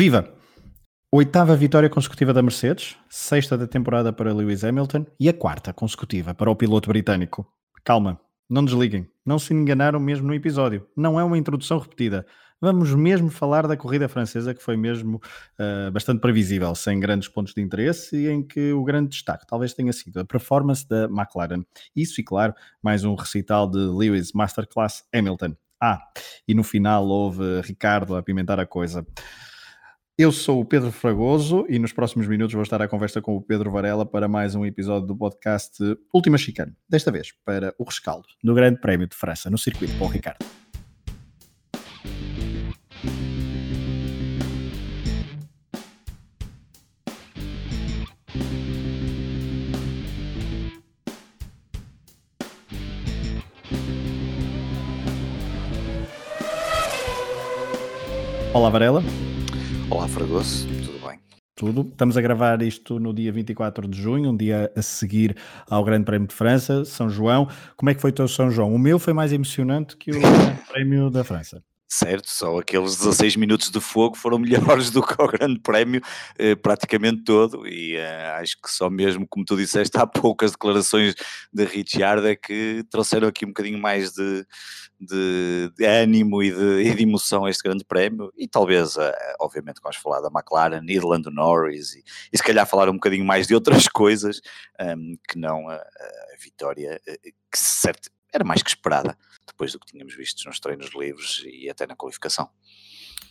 Viva! Oitava vitória consecutiva da Mercedes, sexta da temporada para Lewis Hamilton e a quarta consecutiva para o piloto britânico. Calma, não desliguem, não se enganaram mesmo no episódio, não é uma introdução repetida. Vamos mesmo falar da corrida francesa, que foi mesmo uh, bastante previsível, sem grandes pontos de interesse e em que o grande destaque talvez tenha sido a performance da McLaren. Isso e, claro, mais um recital de Lewis Masterclass Hamilton. Ah, e no final houve Ricardo a apimentar a coisa. Eu sou o Pedro Fragoso e nos próximos minutos vou estar à conversa com o Pedro Varela para mais um episódio do podcast Última Chicane. Desta vez para o rescaldo do Grande Prémio de França no circuito Paul Ricardo. Olá Varela. Olá, Fragoso, tudo bem? Tudo. Estamos a gravar isto no dia 24 de junho, um dia a seguir ao Grande Prémio de França, São João. Como é que foi o teu São João? O meu foi mais emocionante que o Grande Prémio da França certo? Só aqueles 16 minutos de fogo foram melhores do que o Grande Prémio, eh, praticamente todo, e eh, acho que só mesmo, como tu disseste, há poucas declarações de Ricciardo é que trouxeram aqui um bocadinho mais de, de, de ânimo e de, e de, emoção a este Grande Prémio, e talvez, eh, obviamente, vamos falar da McLaren e de Lando Norris, e, e, se calhar falar um bocadinho mais de outras coisas, um, ehm, que não a, a vitória, eh, que certo, era mais que esperada depois do que tínhamos visto nos treinos livres e até na qualificação.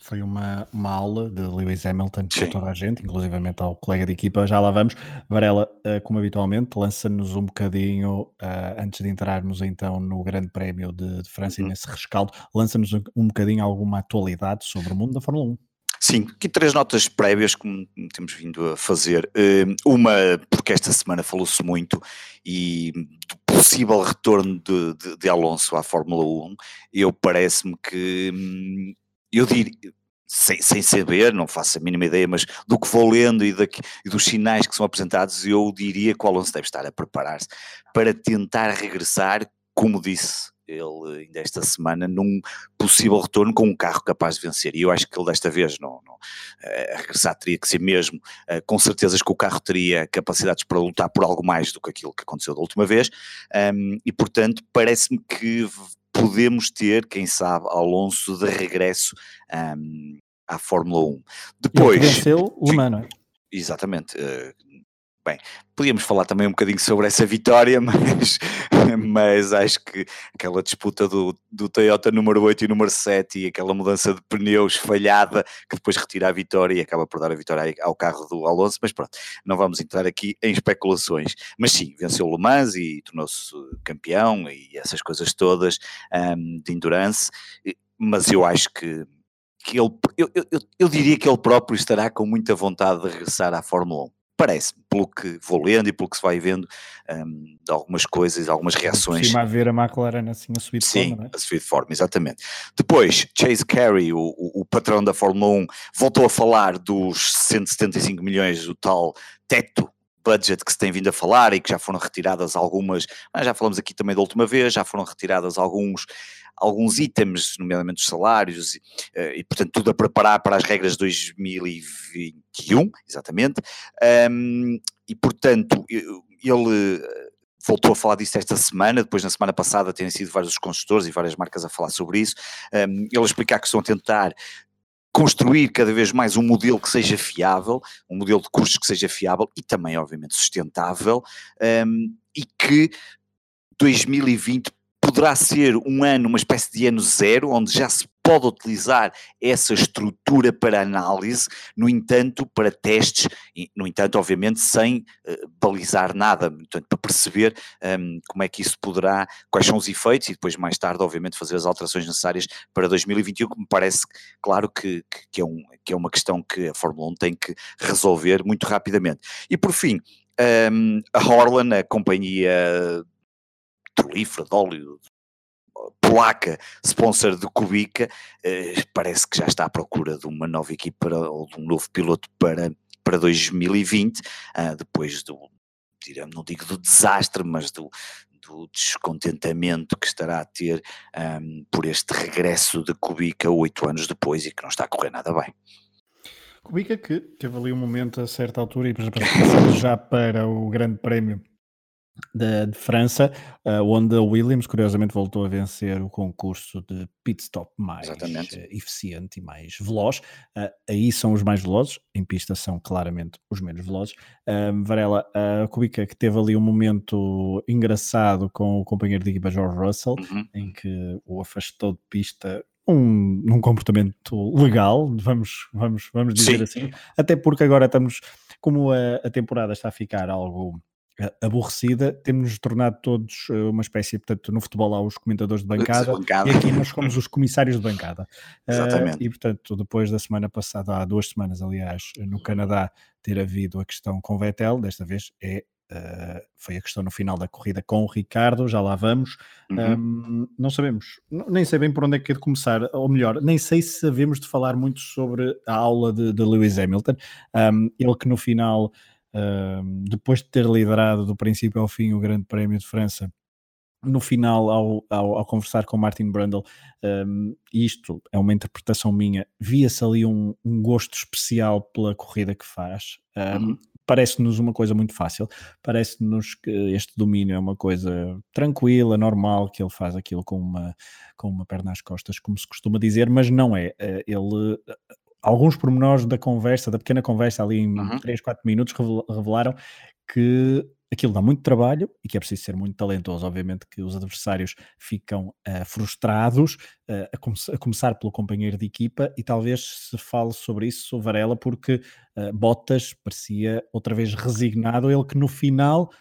Foi uma, uma aula de Lewis Hamilton para toda a gente, inclusivamente ao colega de equipa. Já lá vamos. Varela, eh, como habitualmente, lança-nos um bocadinho, uh, antes de entrarmos então no Grande Prémio de, de França uhum. e nesse rescaldo, lança-nos um, um bocadinho alguma atualidade sobre o mundo da Fórmula 1. Sim, aqui três notas prévias que temos vindo a fazer. Eh, uma, porque esta semana falou-se muito e do possível retorno de, de, de Alonso à Fórmula 1, eu parece-me que hum, eu diria, sem, sem, saber, não faço a mínima ideia, mas do que vou lendo e, daqui, e, dos sinais que são apresentados, eu diria que o Alonso deve estar a preparar-se para tentar regressar, como disse ele ainda esta semana num possível retorno com um carro capaz de vencer. E eu acho que ele desta vez não, não uh, regressar teria que ser mesmo, uh, com certezas que o carro teria capacidades para lutar por algo mais do que aquilo que aconteceu da última vez. Um, e portanto, parece-me que podemos ter, quem sabe, Alonso de regresso um, à Fórmula 1. Depois. Venceu o Mano. Exatamente. Uh, Bem, podíamos falar também um bocadinho sobre essa vitória, mas, mas acho que aquela disputa do, do Toyota número 8 e número 7 e aquela mudança de pneus falhada que depois retira a vitória e acaba por dar a vitória ao carro do Alonso, mas pronto, não vamos entrar aqui em especulações. Mas sim, venceu o Le Mans e tornou-se campeão e essas coisas todas um, de endurance, mas eu acho que que ele, eu, eu, eu diria que ele próprio estará com muita vontade de regressar à Fórmula 1 parece-me, pelo que vou lendo e pelo que se vai vendo um, de algumas coisas, algumas reações. Sim, a ver a McLaren assim a subir de Sim, forma, é? a subir de forma, exatamente. Depois, Chase Carey, o, o, o, patrão da Fórmula 1, voltou a falar dos 175 milhões, o tal teto budget que se tem vindo a falar e que já foram retiradas algumas, já falamos aqui também da última vez, já foram retiradas alguns alguns itens, nomeadamente os salários, e, eh, e, portanto tudo a preparar para as regras de 2021, exatamente, um, e portanto ele eh, voltou a falar disso esta semana, depois na semana passada têm sido vários construtores e várias marcas a falar sobre isso, um, ele explicar que estão a tentar construir cada vez mais um modelo que seja fiável, um modelo de custos que seja fiável e também, obviamente, sustentável, um, e que 2020 poderá ser um ano, uma espécie de ano zero, onde já se pode utilizar essa estrutura para análise, no entanto, para testes, no entanto, obviamente, sem uh, balizar nada, portanto, para perceber um, ehm, como é que isso poderá, quais são os efeitos e depois, mais tarde, obviamente, fazer as alterações necessárias para 2021, que me parece, claro, que, que, é, um, que é uma questão que a Fórmula 1 tem que resolver muito rapidamente. E por fim, um, ehm, a Horlan, a companhia petrolífera, de óleo, polaca, sponsor de Kubica, eh, parece que já está à procura de uma nova equipa ou de um novo piloto para, para 2020, ah, depois do, digamos, não digo do desastre, mas do, do descontentamento que estará a ter um, por este regresso de Kubica oito anos depois e que não está a correr nada bem. Kubica que teve ali um momento a certa altura e já para o grande prémio de, de França, uh, onde a Williams curiosamente voltou a vencer o concurso de pit stop mais uh, eficiente e mais veloz. Uh, aí são os mais velozes, em pista são claramente os menos velozes. Varela, a Kubica que teve ali um momento engraçado com o companheiro de equipa George Russell, uhum. em que o afastou de pista um, um comportamento legal, vamos, vamos, vamos dizer Sim. assim, até porque agora estamos, como a, a temporada está a ficar algo aborrecida, temos-nos tornado todos eh, uma espécie, portanto, no futebol há os comentadores de bancada, bancada. e aqui nós somos os comissários de bancada. Exatamente. Uh, e, portanto, depois da semana passada, há duas semanas, aliás, no Canadá, ter havido a questão com Vettel, desta vez é Uh, foi a questão no final da corrida com o Ricardo, já lá vamos. Uhum. Um, não sabemos, nem sei bem por onde é que é de começar, ou melhor, nem sei se sabemos de falar muito sobre a aula de, de Lewis Hamilton. Um, ele que no final depois de ter liderado do princípio ao fim o Grande Prémio de França, no final, ao, ao, ao conversar com Martin Brundle, um, isto é uma interpretação minha, via-se ali um, um, gosto especial pela corrida que faz. Um, uhum. Parece-nos uma coisa muito fácil, parece-nos que este domínio é uma coisa tranquila, normal, que ele faz aquilo com uma, com uma perna às costas, como se costuma dizer, mas não é. Eh, ele alguns pormenores da conversa, da pequena conversa ali em uhum. 3, 4 minutos, revelaram que aquilo dá muito trabalho e que é preciso ser muito talentoso. Obviamente que os adversários ficam uh, frustrados, uh, a, a, começar pelo companheiro de equipa, e talvez se fale sobre isso, o Varela, porque uh, Bottas parecia outra vez resignado, ele que no final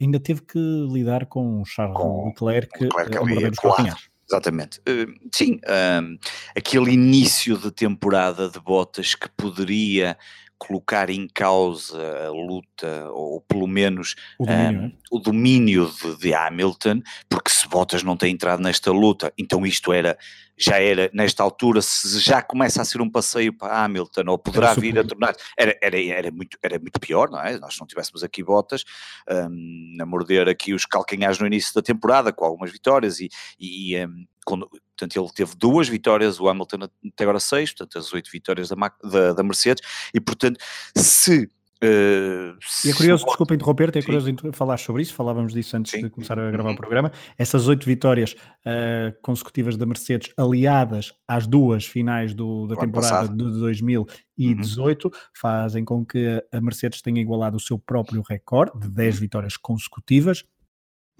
ainda teve que lidar com Charles com Leclerc, Leclerc a morder os calcanhares. Exatamente. Uh, sim, uh, aquele início de temporada de botas que poderia colocar em causa a luta, ou pelo menos o domínio, um, o domínio de, de, Hamilton, porque se Bottas não tem entrado nesta luta, então isto era, já era, nesta altura, se já começa a ser um passeio para Hamilton, ou poderá vir a tornar, era, era, era, muito, era muito pior, não é? Nós não tivéssemos aqui Bottas um, a morder aqui os calcanhares no início da temporada, com algumas vitórias, e, e um, quando, portanto ele teve duas vitórias, o Hamilton até agora seis, portanto as oito vitórias da, da, da Mercedes, e portanto se Uh, e é curioso, desculpa interromper, é curioso falar sobre isso, falávamos disso antes sim. de começar a gravar uhum. o programa. Essas oito vitórias uh, consecutivas da Mercedes, aliadas às duas finais do, da temporada de 2018, uhum. fazem com que a Mercedes tenha igualado o seu próprio recorde de 10 uhum. vitórias consecutivas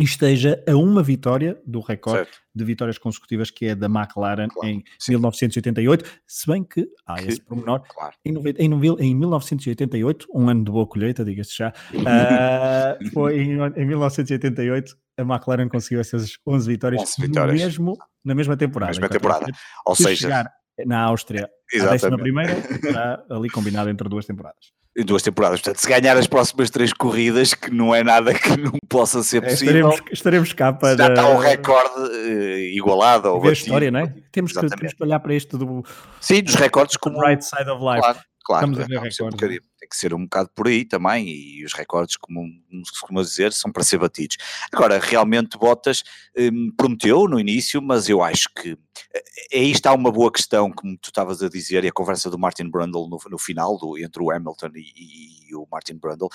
esteja a uma vitória do recorde certo. de vitórias consecutivas que é da McLaren claro, em sim. 1988, se bem que há que, esse pormenor, claro. em, em, em, 1988, um ano de boa colheita, diga-se já, uh, foi em, em, 1988 a McLaren conseguiu essas 11 vitórias, 11 vitórias. Mesmo, na mesma temporada. Na mesma temporada, ou seja... na Áustria, Exatamente. a décima primeira, está ali combinado entre duas temporadas em duas temporadas. Portanto, se ganhar as próximas três corridas, que não é nada que não possa ser é, possível. estaremos, estaremos cá para. Já está o recorde uh, igualado. Ou a história, não é? Temos que, temos que, olhar para isto do. Sim, dos recordes como. Right side of life. Claro, claro. Estamos a ver recordes que ser um bocado por aí também, e os recordes, como, se costuma dizer, são para ser batidos. Agora, realmente Bottas hum, prometeu no início, mas eu acho que eh, aí está uma boa questão, como tu estavas a dizer, e a conversa do Martin Brundle no, no final, do, entre o Hamilton e, e, o Martin Brundle,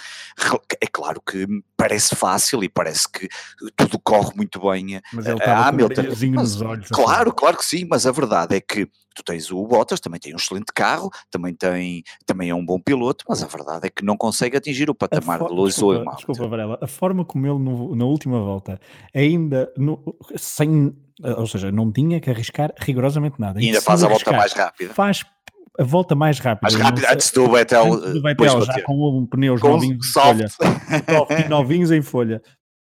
é claro que parece fácil e parece que tudo corre muito bem mas ele a Hamilton. Mas, olhos, claro, assim. claro que sim, mas a verdade é que tu tens o Bottas, também tem um excelente carro, também, tem, também é um bom piloto, mas a verdade é que não consegue atingir o patamar de Lewis Hamilton. Desculpa, Varela, a forma como ele no, na última volta, ainda no, sem, ou seja, não tinha que arriscar rigorosamente nada. E ainda faz a volta mais rápida. Faz a volta mais rápida. Mais rápida antes do Vettel. Antes do Vettel já com um pneus com novinhos soft. em folha. novinhos em folha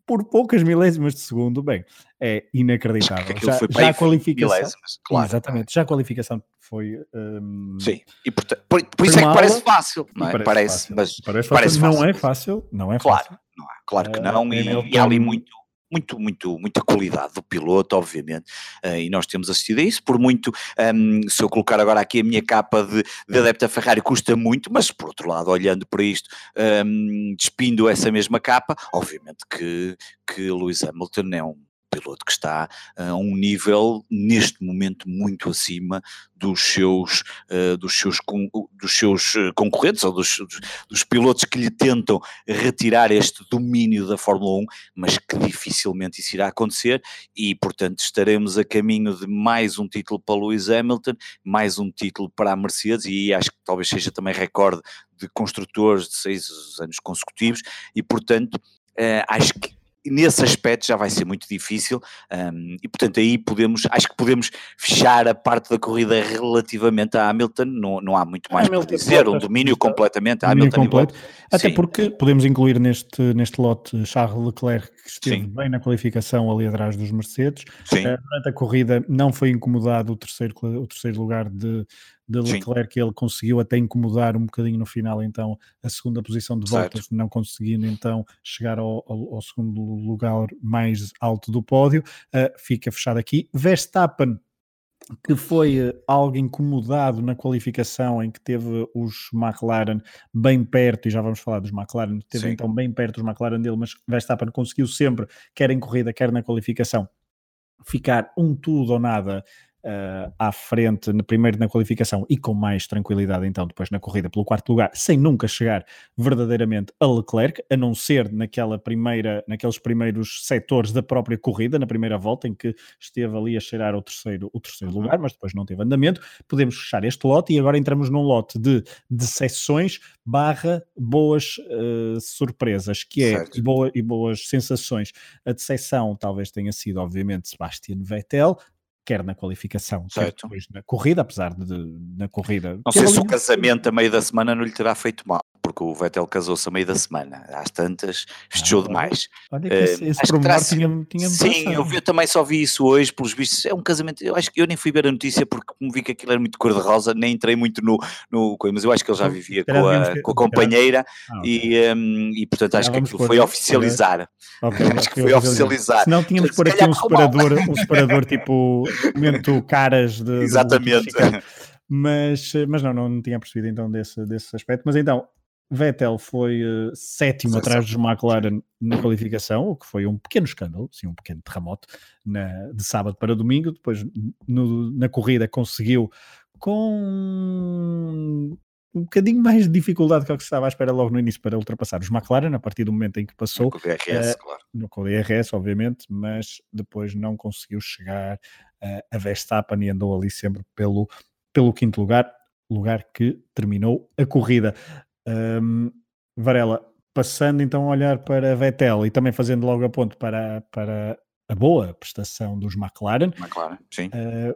por poucas milésimas de segundo, bem, é inacreditável. Já, já a qualificação. Claro, exatamente, já a qualificação foi. Um, Sim, e por, por, por isso é que parece fácil, não é? Parece, parece fácil. mas parece, parece fácil. não é fácil, não é claro, fácil. Não é, claro que não, é, e, e há ali muito muito, muito, muita qualidade do piloto, obviamente, uh, e nós temos assistido a isso, por muito, um, se eu colocar agora aqui a minha capa de, de adepto a Ferrari, custa muito, mas por outro lado, olhando para isto, um, despindo essa mesma capa, obviamente que, que Lewis Hamilton é um piloto que está a um nível neste momento muito acima dos seus, uh, dos seus, dos seus eh, concorrentes ou dos, dos, pilotos que lhe tentam retirar este domínio da Fórmula 1, mas que dificilmente isso irá acontecer. E portanto estaremos a caminho de mais um título para Lewis Hamilton, mais um título para a Mercedes e acho que talvez seja também recorde de construtores de seis anos consecutivos. E portanto acho que nesse aspecto já vai ser muito difícil um, e portanto aí podemos, acho que podemos fechar a parte da corrida relativamente a Hamilton, não, não há muito mais para dizer, um domínio completamente a Hamilton. Completo. Até Sim. porque podemos incluir neste, neste lote Charles Leclerc que esteve Sim. bem na qualificação ali atrás dos Mercedes, uh, durante a corrida não foi incomodado o terceiro, o terceiro lugar de de Leclerc, Sim. ele conseguiu até incomodar um bocadinho no final, então, a segunda posição de voltas, não conseguindo então chegar ao, ao, ao, segundo lugar mais alto do pódio. Uh, fica fechado aqui. Verstappen que foi uh, algo incomodado na qualificação em que teve os McLaren bem perto, e já vamos falar dos McLaren, teve Sim. então bem perto os McLaren dele, mas Verstappen conseguiu sempre, quer em corrida, quer na qualificação, ficar um tudo ou nada uh, à frente, primeiro na qualificação e com mais tranquilidade então depois na corrida pelo quarto lugar, sem nunca chegar verdadeiramente a Leclerc, a não ser naquela primeira, naqueles primeiros setores da própria corrida, na primeira volta em que esteve ali a cheirar o terceiro, o terceiro uhum. lugar, mas depois não teve andamento. Podemos fechar este lote e agora entramos num lote de decepções barra boas uh, surpresas, que é boa, e boas sensações. A decepção talvez tenha sido, obviamente, Sebastian Vettel, quer na qualificação, certo. quer depois na corrida, apesar de na corrida. Não sei se o casamento a meio da semana não lhe terá feito mal porque o Vettel casou-se a meio da semana, às tantas, festejou ah, demais. Olha que esse, uh, esse pormenor tinha, tinha Sim, eu, eu, também só vi isso hoje, pelos vistos, é um casamento, eu acho que eu nem fui ver a notícia porque me vi que aquilo era muito cor-de-rosa, nem entrei muito no, no mas eu acho que ele já vivia com a, com a companheira ah, okay. e, um, e portanto acho que aquilo foi oficializar. Okay, acho que foi oficializar. Se não tínhamos por aqui um separador, um separador tipo momento caras de... Exatamente. De mas, mas não, não, não tinha percebido então desse, desse aspecto. Mas então, Vettel foi uh, sétimo atrás dos McLaren na qualificação, o que foi um pequeno escândalo, sim, um pequeno terremoto na, de sábado para domingo. Depois, no, na corrida, conseguiu com um bocadinho mais de dificuldade que o que se estava à espera logo no início para ultrapassar os McLaren, a partir do momento em que passou. Com o DRS, uh, claro. No com o DRS, obviamente, mas depois não conseguiu chegar uh, a Verstappen e andou ali sempre pelo, pelo quinto lugar, lugar que terminou a corrida. Um, Varela, passando então a olhar para Vettel e também fazendo logo a ponto para, para a boa prestação dos McLaren. McLaren, sim. Uh,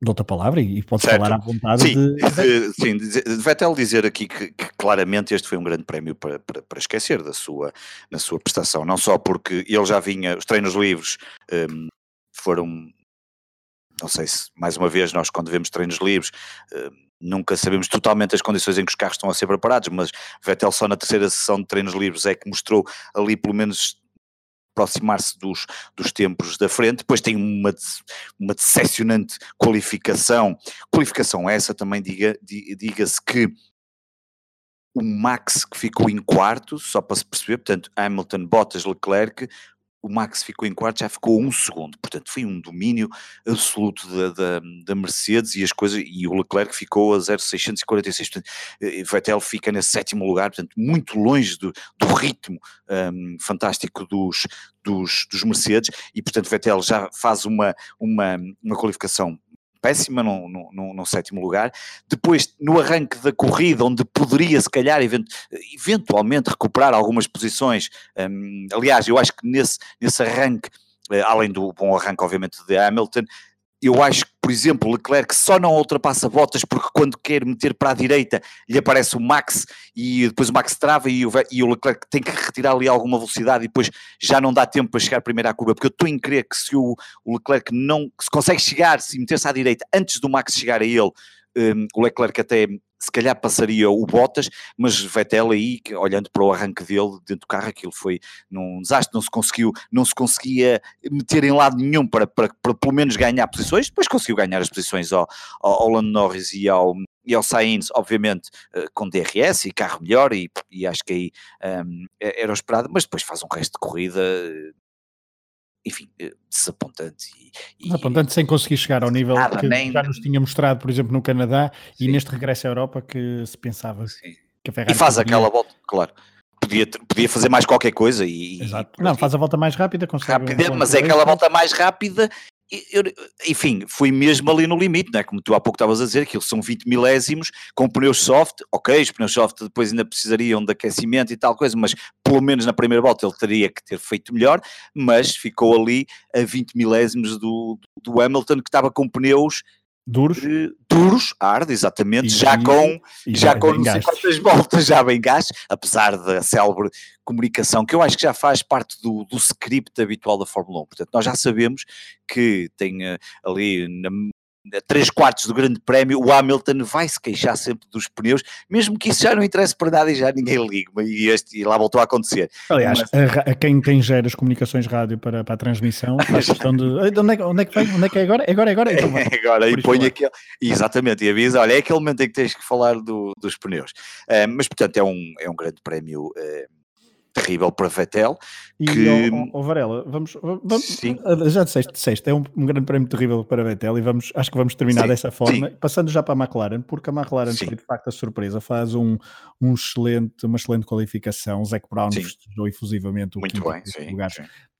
Dou-te a palavra e podes certo. falar à vontade sim, de... Sim, Vettel dizer aqui que, que, claramente este foi um grande prémio para, para, para, esquecer da sua, na sua prestação, não só porque ele já vinha, os treinos livres um, foram, não sei se mais uma vez nós quando vemos treinos livres um, nunca sabemos totalmente as condições em que os carros estão a ser preparados, mas Vettel só na terceira sessão de treinos livres é que mostrou ali pelo menos aproximar-se dos, dos tempos da frente, depois tem uma, uma decepcionante qualificação, qualificação essa também diga, diga-se que o Max que ficou em quarto, só para se perceber, portanto Hamilton, Bottas, Leclerc, o Max ficou em quarto, já ficou um segundo, portanto foi um domínio absoluto da, da, da Mercedes e as coisas, e o Leclerc ficou a 0,646, portanto eh, Vettel fica nesse sétimo lugar, portanto muito longe do, do ritmo um, fantástico dos, dos, dos Mercedes, e portanto Vettel já faz uma, uma, uma qualificação péssima no, sétimo lugar. Depois, no arranque da corrida, onde poderia, se calhar, eventualmente recuperar algumas posições. Um, aliás, eu acho que nesse, nesse arranque, eh, além do bom arranque, obviamente, de Hamilton, eu acho que, por exemplo, Leclerc só não ultrapassa Bottas porque quando quer meter para a direita lhe aparece o Max e depois o Max trava e o, e o Leclerc tem que retirar ali alguma velocidade e depois já não dá tempo para chegar primeiro à curva, porque eu estou em crer que se o, o Leclerc não se consegue chegar, se meter-se à direita antes do Max chegar a ele, um, o Leclerc até se calhar passaria o Bottas, mas Vettel aí, olhando para o arranque dele dentro do carro, aquilo foi num desastre, não se conseguiu, não se conseguia meter em lado nenhum para, para, para pelo menos ganhar posições, depois conseguiu ganhar as posições ao, ao, Lando Norris e ao, e ao Sainz, obviamente, eh, com DRS e carro melhor, e, e acho que aí um, era o esperado, mas depois faz um resto de corrida enfim, desapontante. E, desapontante sem conseguir chegar ao nível nada, que nem, já nos tinha mostrado, por exemplo, no Canadá sim. e neste regresso à Europa que se pensava sim. que a Ferrari. E faz podia... aquela volta, claro. Podia, podia fazer mais qualquer coisa e. Exato. Não, faz a volta mais rápida, consegue. Rápida, mas é aquela volta mais rápida eu, enfim, fui mesmo ali no limite, né? como tu há pouco estavas a dizer, aquilo são 20 milésimos com pneus soft, ok, os pneus soft depois ainda precisariam de aquecimento e tal coisa, mas pelo menos na primeira volta ele teria que ter feito melhor, mas ficou ali a 20 milésimos do, do Hamilton que estava com pneus Duros? Uh, duros, arde, exatamente, e, já com, e já, com não sei quantas voltas já bem gás, apesar da célebre comunicação, que eu acho que já faz parte do, do script habitual da Fórmula 1. Portanto, nós já sabemos que tem uh, ali na, três quartos do grande prémio, o Hamilton vai se queixar sempre dos pneus, mesmo que isso já não interesse para nada e já ninguém liga, e, este, e lá voltou a acontecer. Aliás, Mas... a, a, quem tem gera as comunicações rádio para, para a transmissão, faz questão de onde é, onde é que vem, onde é que é agora? É agora, é agora? Então, é agora, e põe aquele, exatamente, e avisa, olha, é aquele momento em que tens que falar do, dos pneus. Uh, mas portanto é um, é um grande prémio uh, terrível para Vettel. Que... E, oh, Varela, vamos, vamos Sim. Ah, já disseste, disseste, é um, um, grande prémio terrível para Vettel e vamos, acho que vamos terminar Sim. dessa forma, Sim. passando já para a McLaren, porque a McLaren foi de facto a surpresa, faz um, um excelente, uma excelente qualificação, Zac Brown festejou efusivamente o Muito bem, lugar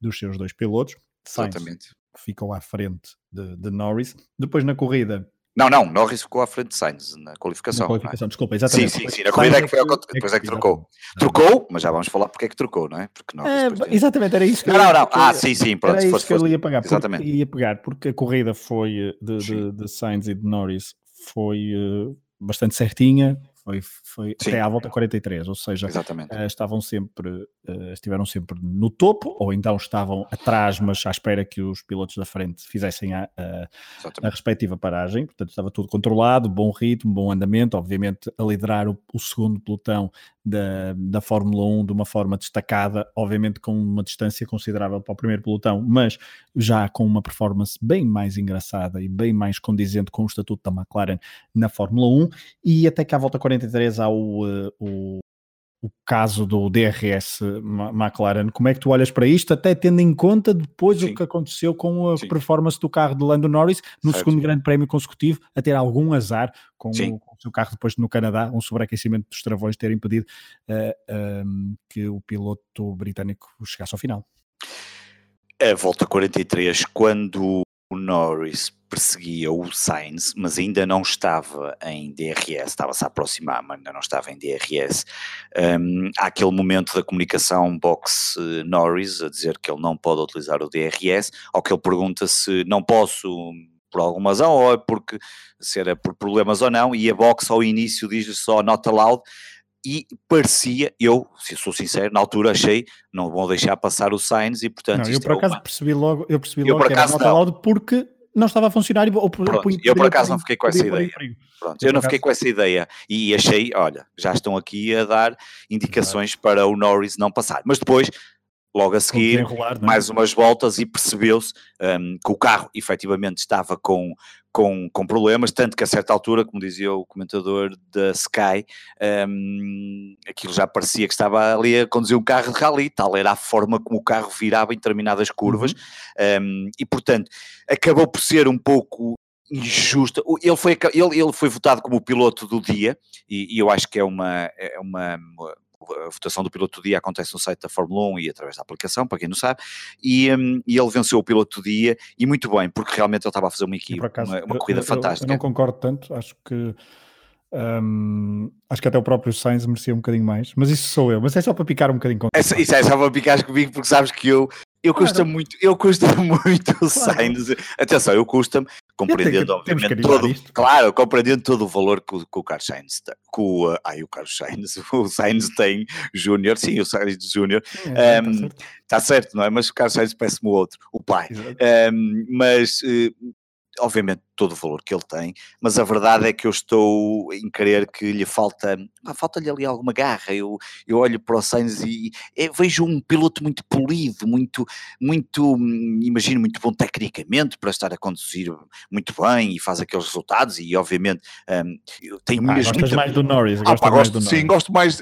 dos seus dois pilotos, Sainz, Exatamente. que ficou à frente de, de Norris, depois na corrida não, não, Norris ficou à frente de Sainz na qualificação. Na é? qualificação, desculpa, exatamente. Sim, sim, sim, na corrida é que foi ao depois é que trocou. Trocou, mas já vamos falar porque é que trocou, não é? Porque não, é, exatamente, era isso que eu, não, não, ah, sim, sim, pronto. Era isso que eu ia pagar, exatamente. ia pegar, porque a corrida foi eh, de, de, de Sainz e de Norris foi uh, bastante certinha, foi, foi até à volta 43, ou seja, uh, estavam sempre, uh, estiveram sempre no topo, ou então estavam atrás, mas à espera que os pilotos da frente fizessem a, a, a respectiva paragem, portanto estava tudo controlado, bom ritmo, bom andamento, obviamente a liderar o, o segundo pelotão da, da Fórmula 1 de uma forma destacada, obviamente com uma distância considerável para o primeiro pelotão, mas já com uma performance bem mais engraçada e bem mais condizente com o estatuto da McLaren na Fórmula 1, e até que à volta 43 há o, eh, o o caso do DRS McLaren, como é que tu olhas para isto, até tendo em conta depois Sim. o que aconteceu com a Sim. performance do carro de Lando Norris no certo. segundo grande prémio consecutivo, a ter algum azar com, o, com o, seu carro depois no Canadá, um sobreaquecimento dos travões ter impedido uh, um, que o piloto britânico chegasse ao final. A volta 43, quando o Norris perseguia o Sainz, mas ainda não estava em DRS, estava-se a aproximar, mas ainda não estava em DRS. Um, há aquele momento da comunicação Box-Norris a dizer que ele não pode utilizar o DRS, ao que ele pergunta se não posso por alguma razão, ou é porque se era por problemas ou não, e a Box ao início diz só not allowed, e parecia, eu, se sou sincero, na altura achei, não vão deixar passar o Sainz e portanto... Não, eu por é acaso uma... percebi logo, eu percebi eu logo que era not allowed porque não estava a funcionar ou por, Pronto, eu por acaso não fiquei com essa ideia. Pronto, eu não fiquei com essa ideia e achei, olha, já estão aqui a dar indicações para o Norris não passar. Mas depois logo a seguir, é? mais umas voltas e percebeu-se um, que o carro efetivamente estava com, com, com problemas, tanto que a certa altura, como dizia o comentador da Sky, um, aquilo já parecia que estava ali a conduzir um carro de rally, tal era a forma como o carro virava em determinadas curvas, uhum. um, e portanto acabou por ser um pouco injusta. Ele foi, ele, ele foi votado como o piloto do dia, e, e eu acho que é uma, é uma a votação do piloto do dia acontece no site da Fórmula 1 e através da aplicação, para quem não sabe, e, um, e ele venceu o piloto do dia, e muito bem, porque realmente ele estava a fazer uma equipe, acaso, uma, uma, corrida eu, fantástica. Eu, não concordo tanto, acho que um, acho que até o próprio Sainz merecia um bocadinho mais, mas isso sou eu, mas é só para picar um bocadinho com é, Isso é só para picar comigo, porque sabes que eu eu claro. custa muito, eu custa muito o claro. Sainz. Atenção, eu custa-me, compreendendo obviamente todo, isto. claro, compreendendo todo o valor que, que o Carlos Sainz tem, que o, ai, o Carlos Sainz, o Sainz tem Júnior, sim, o Sainz Júnior, é, um, está, certo. Tá certo, não é? Mas o Carlos Sainz parece-me o outro, o pai. Um, mas uh, obviamente todo o valor que ele tem, mas a verdade é que eu estou em crer que lhe falta, falta-lhe ali alguma garra. Eu, eu olho para o Sainz e é, vejo um piloto muito polido, muito, muito, imagino, muito bom tecnicamente para estar a conduzir muito bem e faz aqueles resultados e obviamente um, tem ah, mesmo... Gostas muito... mais do Norris? Ah, gosto, sim, gosto mais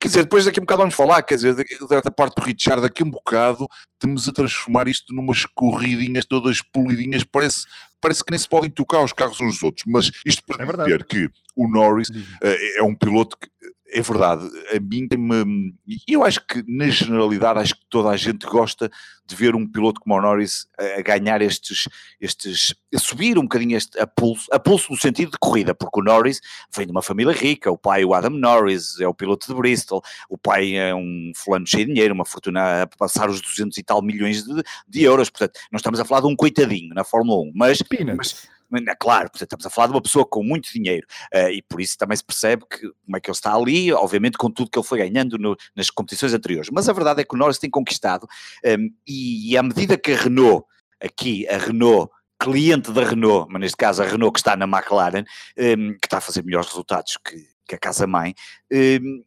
Quer dizer, depois daqui a um bocado vamos falar, quer dizer, da parte do Richard, daqui a um bocado estamos a transformar isto numas corridinhas todas polidinhas, parece, parece que nem se podem tocar os carros uns dos outros, mas isto para é dizer que o Norris uh, é um piloto que é verdade, a mim tem-me. Eu acho que, na generalidade, acho que toda a gente gosta de ver um piloto como o Norris a, ganhar estes. estes a subir um bocadinho este, a pulso, a pulso no sentido de corrida, porque o Norris vem de uma família rica, o pai, o Adam Norris, é o piloto de Bristol, o pai é um fulano cheio de dinheiro, uma fortuna a passar os 200 e tal milhões de, de euros, portanto, não estamos a falar de um coitadinho na Fórmula 1, mas. mas é claro, estamos a falar de uma pessoa com muito dinheiro uh, e por isso também se percebe que, como é que ele está ali, obviamente com tudo que ele foi ganhando no, nas competições anteriores. Mas a verdade é que o Norris tem conquistado um, ehm, e, e à medida que a Renault, aqui a Renault cliente da Renault, mas neste caso a Renault que está na McLaren, um, ehm, que está a fazer melhores resultados que, que a casa-mãe, um, ehm,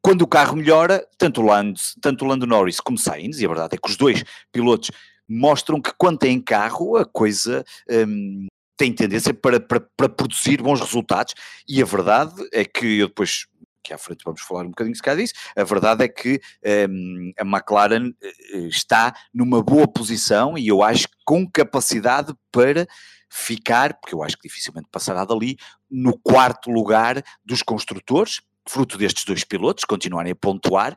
quando o carro melhora, tanto o Lando, tanto o Lando Norris como Sainz, e a verdade é que os dois pilotos mostram que quando têm carro a coisa um, tem tendência para, para, para, produzir bons resultados. E a verdade é que eu depois que à frente vamos falar um bocadinho se calhar disso, a verdade é que um, a McLaren eh, está numa boa posição e eu acho com capacidade para ficar, porque eu acho que dificilmente passará dali, no quarto lugar dos construtores, fruto destes dois pilotos continuarem a pontuar,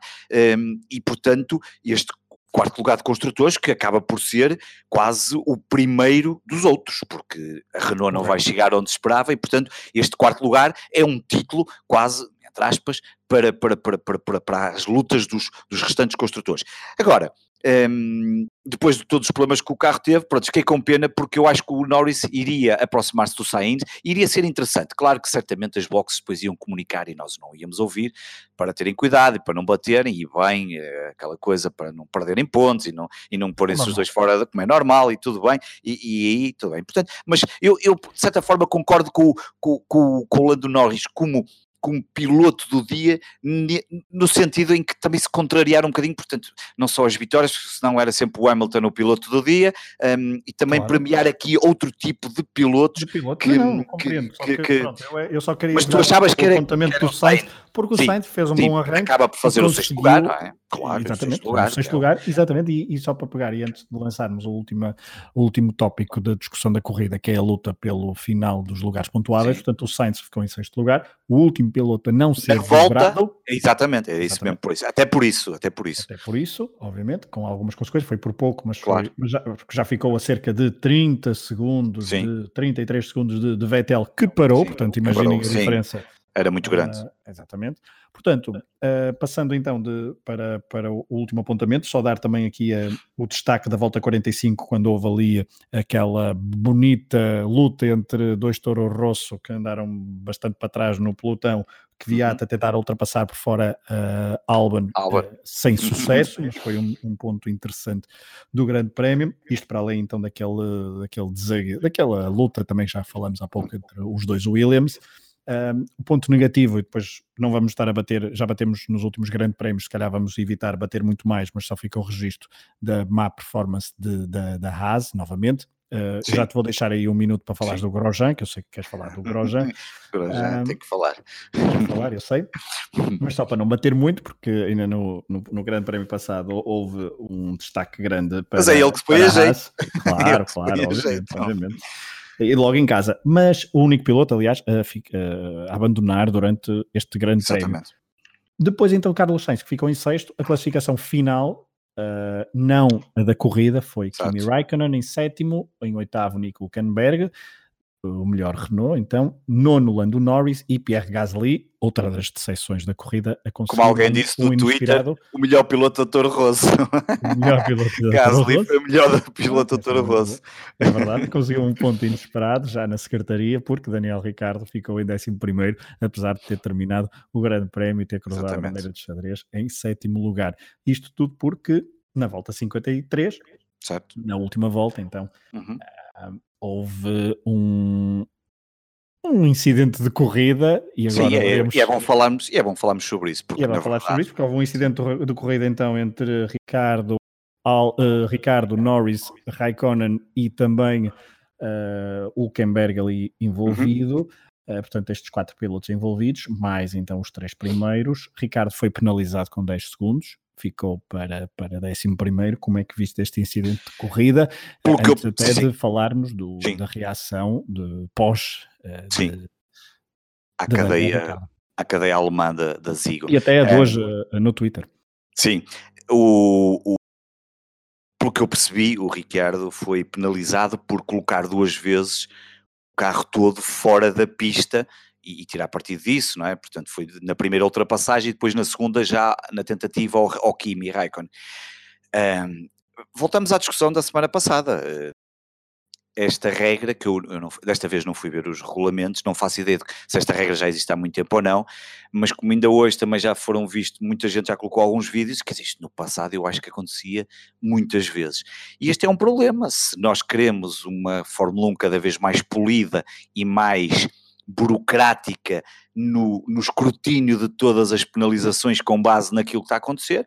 um, e portanto este quarto lugar de construtores, que acaba por ser quase o primeiro dos outros, porque a Renault não vai chegar onde esperava e, portanto, este quarto lugar é um título quase, entre aspas, para, para, para, para, para as lutas dos, dos restantes construtores. Agora, um, depois de todos os problemas que o carro teve, pronto, fiquei com pena porque eu acho que o Norris iria aproximar-se do Sainz, iria ser interessante. Claro que certamente as boxes depois iam comunicar e nós não íamos ouvir para terem cuidado e para não baterem e bem, eh, aquela coisa para não perderem pontos e não, e não porem-se os dois fora como é normal e tudo bem, e, aí tudo bem. Portanto, mas eu, eu de certa forma concordo com, com, com, com o Lando Norris como como piloto do dia, no sentido em que também se contrariar um bocadinho, portanto, não só as vitórias, senão era sempre o Hamilton o piloto do dia, um, e também claro. premiar aqui outro tipo de pilotos. De piloto, que, não, compreendo. Que, que, pronto, eu, eu, só queria mas tu achavas que era, o que era do Sainz, porque o sim, Sainz fez um sim, bom arranque. Acaba por fazer o sexto lugar, não é? Claro, exatamente, o sexto lugar, o sexto lugar exatamente, e, e, só para pegar, e antes de lançarmos o último, o último tópico da discussão da corrida, que é a luta pelo final dos lugares pontuáveis, sim. portanto o Sainz ficou em sexto lugar, o último piloto a não ser volta, exatamente, é isso exatamente. mesmo, por isso, até por isso, até por isso. Até por isso, obviamente, com algumas consequências, foi por pouco, mas, claro. foi, mas já, já, ficou a cerca de 30 segundos, de 33 segundos de, de Vettel, que parou, portanto imaginem a diferença. Era muito grande. Uh, exatamente. Portanto, uh, passando então de, para, para o último apontamento, só dar também aqui uh, o destaque da volta 45, quando houve ali aquela bonita luta entre dois Toro Rosso que andaram bastante para trás no pelotão, que Viata uhum. tentar ultrapassar por fora Alban, Alban. sem sucesso, mas foi um, um, ponto interessante do Grande Prémio. Isto para além então daquele, daquele desejo, daquela luta também já falamos há pouco entre os dois Williams. Um, o ponto negativo, e depois não vamos estar a bater, já batemos nos últimos grandes prémios, se calhar vamos evitar bater muito mais, mas só fica o registro da má performance de, da, da Haas, novamente. Uh, já te vou deixar aí um minuto para falar do Grosjean, que eu sei que queres falar do Grosjean. Grosjean, um, tem que falar. Tem que falar, eu sei. Mas só para não bater muito, porque ainda no, no, no Grande Prémio passado houve um destaque grande para. Mas é ele que põe a jeito. Claro, claro, obviamente, obviamente e logo em casa. Mas o único piloto, aliás, a, a, abandonar durante este grande Exatamente. prémio. Depois, então, Carlos Sainz, que ficou em sexto, a classificação final, uh, não a da corrida, foi. Kimi Raikkonen em sétimo, em oitavo, Nico Hülkenberg, o melhor Renault, então, nono Lando Norris e Pierre Gasly, outra das decepções da corrida, a. Como alguém disse um no Twitter, o melhor piloto da Toro Rosso. O melhor piloto da Gasly foi o melhor piloto da Toro Rosso. É verdade, conseguiu um ponto inesperado já na secretaria, porque Daniel Ricardo ficou em 11, apesar de ter terminado o Grande Prémio e ter cruzado Exatamente. a bandeira de xadrez em sétimo lugar. Isto tudo porque na volta 53, certo. na última volta, então. Uhum. Uh, houve um, um incidente de corrida e agora Sim, é, e é bom falarmos e é bom falarmos sobre isso porque, e é bom falar verdade... sobre isso porque houve um incidente de corrida então entre Ricardo Al, uh, Ricardo Norris Raikkonen e também uh, Hulkenberg ali envolvido uhum. portanto, estes quatro pilotos envolvidos, mais então os três primeiros. Ricardo foi penalizado com 10 segundos, ficou para, para 11 primeiro. Como é que viste este incidente de corrida? Porque Antes eu, até sim. de falarmos do, da reação de pós uh, sim. De, à, de cadeia, à cadeia alemã da, da Zigo. E até a de hoje uh, no Twitter. Sim, o, o, pelo que eu percebi, o Ricciardo foi penalizado por colocar duas vezes o carro todo fora da pista e, e, tirar partido disso, não é? Portanto, foi na primeira ultrapassagem e depois na segunda já na tentativa ao, ao Kimi Raikkonen. Um, voltamos à discussão da semana passada esta regra, que eu, eu não, desta vez não fui ver os regulamentos, não faço ideia de se esta regra já existe há muito tempo ou não, mas como ainda hoje também já foram vistos, muita gente já colocou alguns vídeos, que existe no passado eu acho que acontecia muitas vezes. E este é um problema, se nós queremos uma Fórmula 1 cada vez mais polida e mais burocrática no, no escrutínio de todas as penalizações com base naquilo que está a acontecer,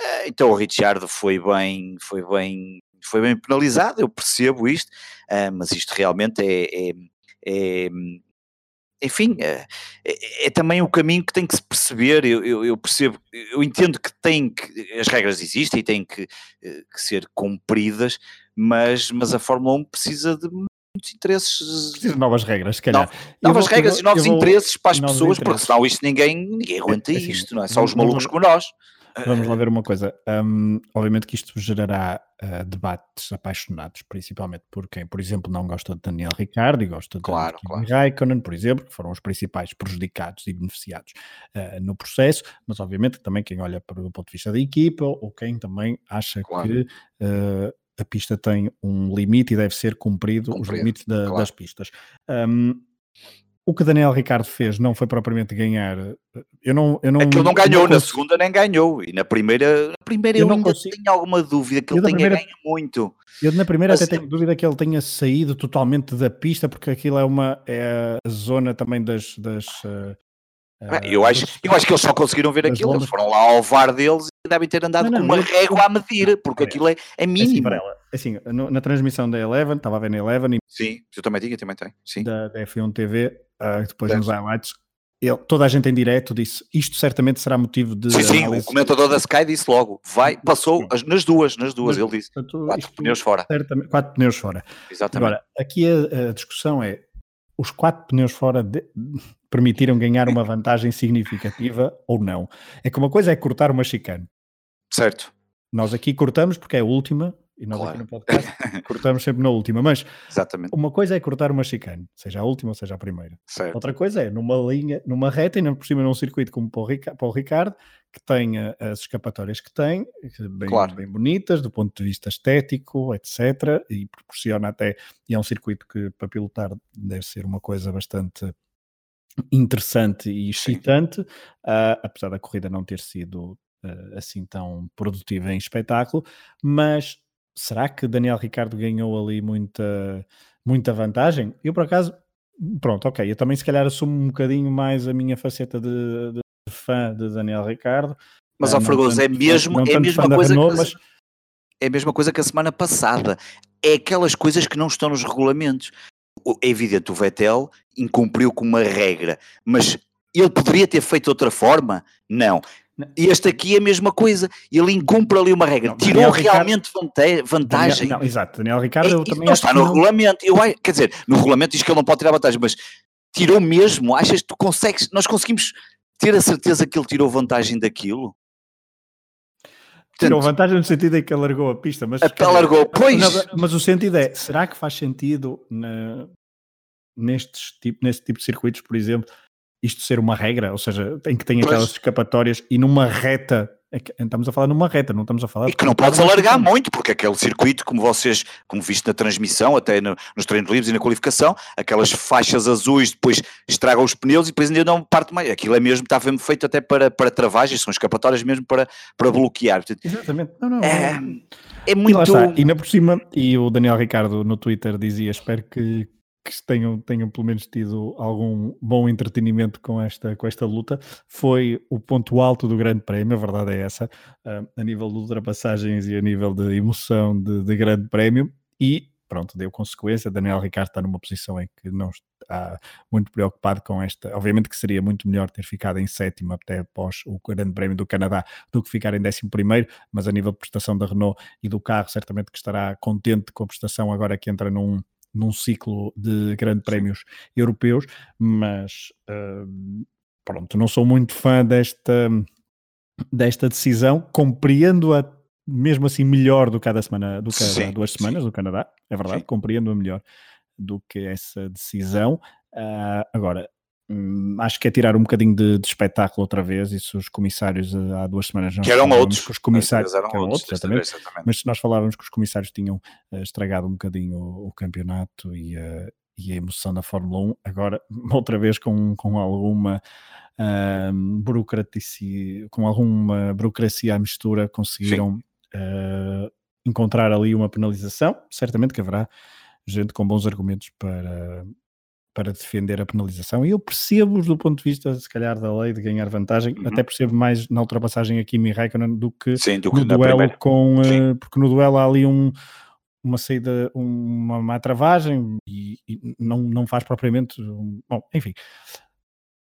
eh, então o Richard foi bem, foi bem foi bem penalizado, eu percebo isto, uh, mas isto realmente é, é, é enfim, é, é, é, também o caminho que tem que se perceber. Eu, eu, eu, percebo, eu entendo que tem que as regras existem e têm que, eh, que, ser cumpridas, mas, mas a Fórmula 1 precisa de muitos interesses. Precisa de novas regras, se calhar. novas vou, regras e novos vou, interesses para as pessoas, porque senão isto ninguém, ninguém aguenta é, assim, isto, não é? Só os malucos como nós. Vamos lá ver uma coisa. Um, obviamente que isto gerará uh, debates apaixonados, principalmente por quem, por exemplo, não gosta de Daniel Ricciardo e gosta de claro, claro. Raikkonen, por exemplo, que foram os principais prejudicados e beneficiados uh, no processo, mas obviamente também quem olha para o ponto de vista da equipa ou quem também acha claro. que uh, a pista tem um limite e deve ser cumprido, cumprido os limites da, das pistas. Um, o que Daniel Ricardo fez não foi propriamente ganhar. Eu não, eu não, é que ele não ganhou, não na segunda nem ganhou. E na primeira, na primeira eu, eu ainda consigo. tenho alguma dúvida que eu ele tenha primeira, ganho muito. Eu na primeira até tenho dúvida que ele tenha saído totalmente da pista, porque aquilo é uma é a zona também das. das uh, eu, acho, eu acho que eles só conseguiram ver aquilo. Eles foram lá ao VAR deles devem ter andado não, não, com uma régua a medir, porque aquilo é, é, é mínimo. Assim, assim, na transmissão da Eleven, estava a ver na Eleven. E sim, eu também tinha, também tem. Sim. Da, da F1 TV, uh, depois Deve. nos highlights, ele, toda a gente em direto disse isto certamente será motivo de. Sim, sim, o comentador da Sky disse logo, vai, passou as, nas duas, nas duas, Mas, ele disse. Portanto, quatro pneus fora. Quatro pneus fora. Exatamente. Agora, aqui a, a discussão é: os quatro pneus fora de, permitiram ganhar uma vantagem significativa ou não? É que uma coisa é cortar uma chicane. Certo. Nós aqui cortamos porque é a última e nós claro. aqui no podcast cortamos sempre na última, mas Exatamente. uma coisa é cortar uma chicane, seja a última, seja a primeira. Certo. Outra coisa é numa linha, numa reta, e não por cima num circuito como para o, Ricardo, que tenha as escapatórias que tem, bem, claro. bem bonitas do ponto de vista estético, etc. E proporciona até, e é um circuito que para pilotar deve ser uma coisa bastante interessante e excitante, uh, apesar da corrida não ter sido assim tão produtiva em espetáculo, mas será que Daniel Ricardo ganhou ali muita, muita vantagem? Eu, por acaso, pronto, ok, eu também se calhar assumo um bocadinho mais a minha faceta de, de fã de Daniel Ricardo. Mas, ó, uh, Fragoso, é mesmo, é a mesma coisa Renault, que... Mas... É a mesma coisa que a semana passada. É aquelas coisas que não estão nos regulamentos. É evidente, o Vettel incumpriu com uma regra, mas ele poderia ter feito de outra forma? Não. E este aqui é a mesma coisa, ele incumpre ali uma regra, não, tirou realmente vantagem. Daniel, não, exato, Daniel Ricardo é, também não está no não... regulamento, eu, quer dizer, no regulamento diz que ele não pode tirar vantagem, mas tirou mesmo, achas que tu consegues, nós conseguimos ter a certeza que ele tirou vantagem daquilo? Tirou vantagem no sentido em que alargou a pista, mas... Até alargou, pois... mas o sentido é, será que faz sentido na, nestes tipo, neste tipo de circuitos, por exemplo, isto ser uma regra, ou seja, em que tem aquelas escapatórias e numa reta, é estamos a falar numa reta, não estamos a falar... E que não podes alargar muito, porque aquele circuito, como vocês, como viste na transmissão, até no, nos treinos livres e na qualificação, aquelas faixas azuis depois estragam os pneus e depois ainda não parte mais. Aquilo é mesmo, está mesmo feito até para, para travagens, são escapatórias mesmo para, para bloquear. Exatamente. Não, não, é, é muito... E, e ainda por cima, e o Daniel Ricardo no Twitter dizia, espero que, que tenham, tenham pelo menos tido algum bom entretenimento com esta, com esta luta. Foi o ponto alto do Grande Prémio, a verdade é essa, uh, a nível de ultrapassagens e a nível de emoção de, de Grande Prémio. E pronto, deu consequência. Daniel Ricardo está numa posição em que não está muito preocupado com esta. Obviamente que seria muito melhor ter ficado em sétimo até após o Grande Prémio do Canadá do que ficar em décimo primeiro, mas a nível de prestação da Renault e do carro, certamente que estará contente com a prestação agora que entra num, num ciclo de Grande Prémios europeus, mas uh, pronto, não sou muito fã desta, desta decisão, compreendo-a mesmo assim melhor do que há semana, do que há duas semanas sim. do Canadá, é verdade, compreendo-a melhor do que essa decisão. Uh, agora, hum, acho que é tirar um bocadinho de, de, espetáculo outra vez. Isso os comissários uh, há duas semanas que eram outros, os comissários eram, eram outros, exatamente, exatamente. Mas nós falávamos que os comissários tinham uh, estragado um bocadinho o, o campeonato e, e, a emoção da Fórmula 1. Agora, outra vez com, com alguma uh, burocracia, com alguma burocracia à mistura, conseguiram uh, encontrar ali uma penalização. Certamente que haverá gente com bons argumentos para, para defender a penalização. E eu percebo do ponto de vista, se calhar, da lei de ganhar vantagem, uhum. até percebo mais na ultrapassagem aqui em Raikkonen do que, Sim, do que no duelo primeira. com. Uh, porque no duelo há ali um, uma saída, uma má travagem e, e, não, não faz propriamente. Um, bom, enfim.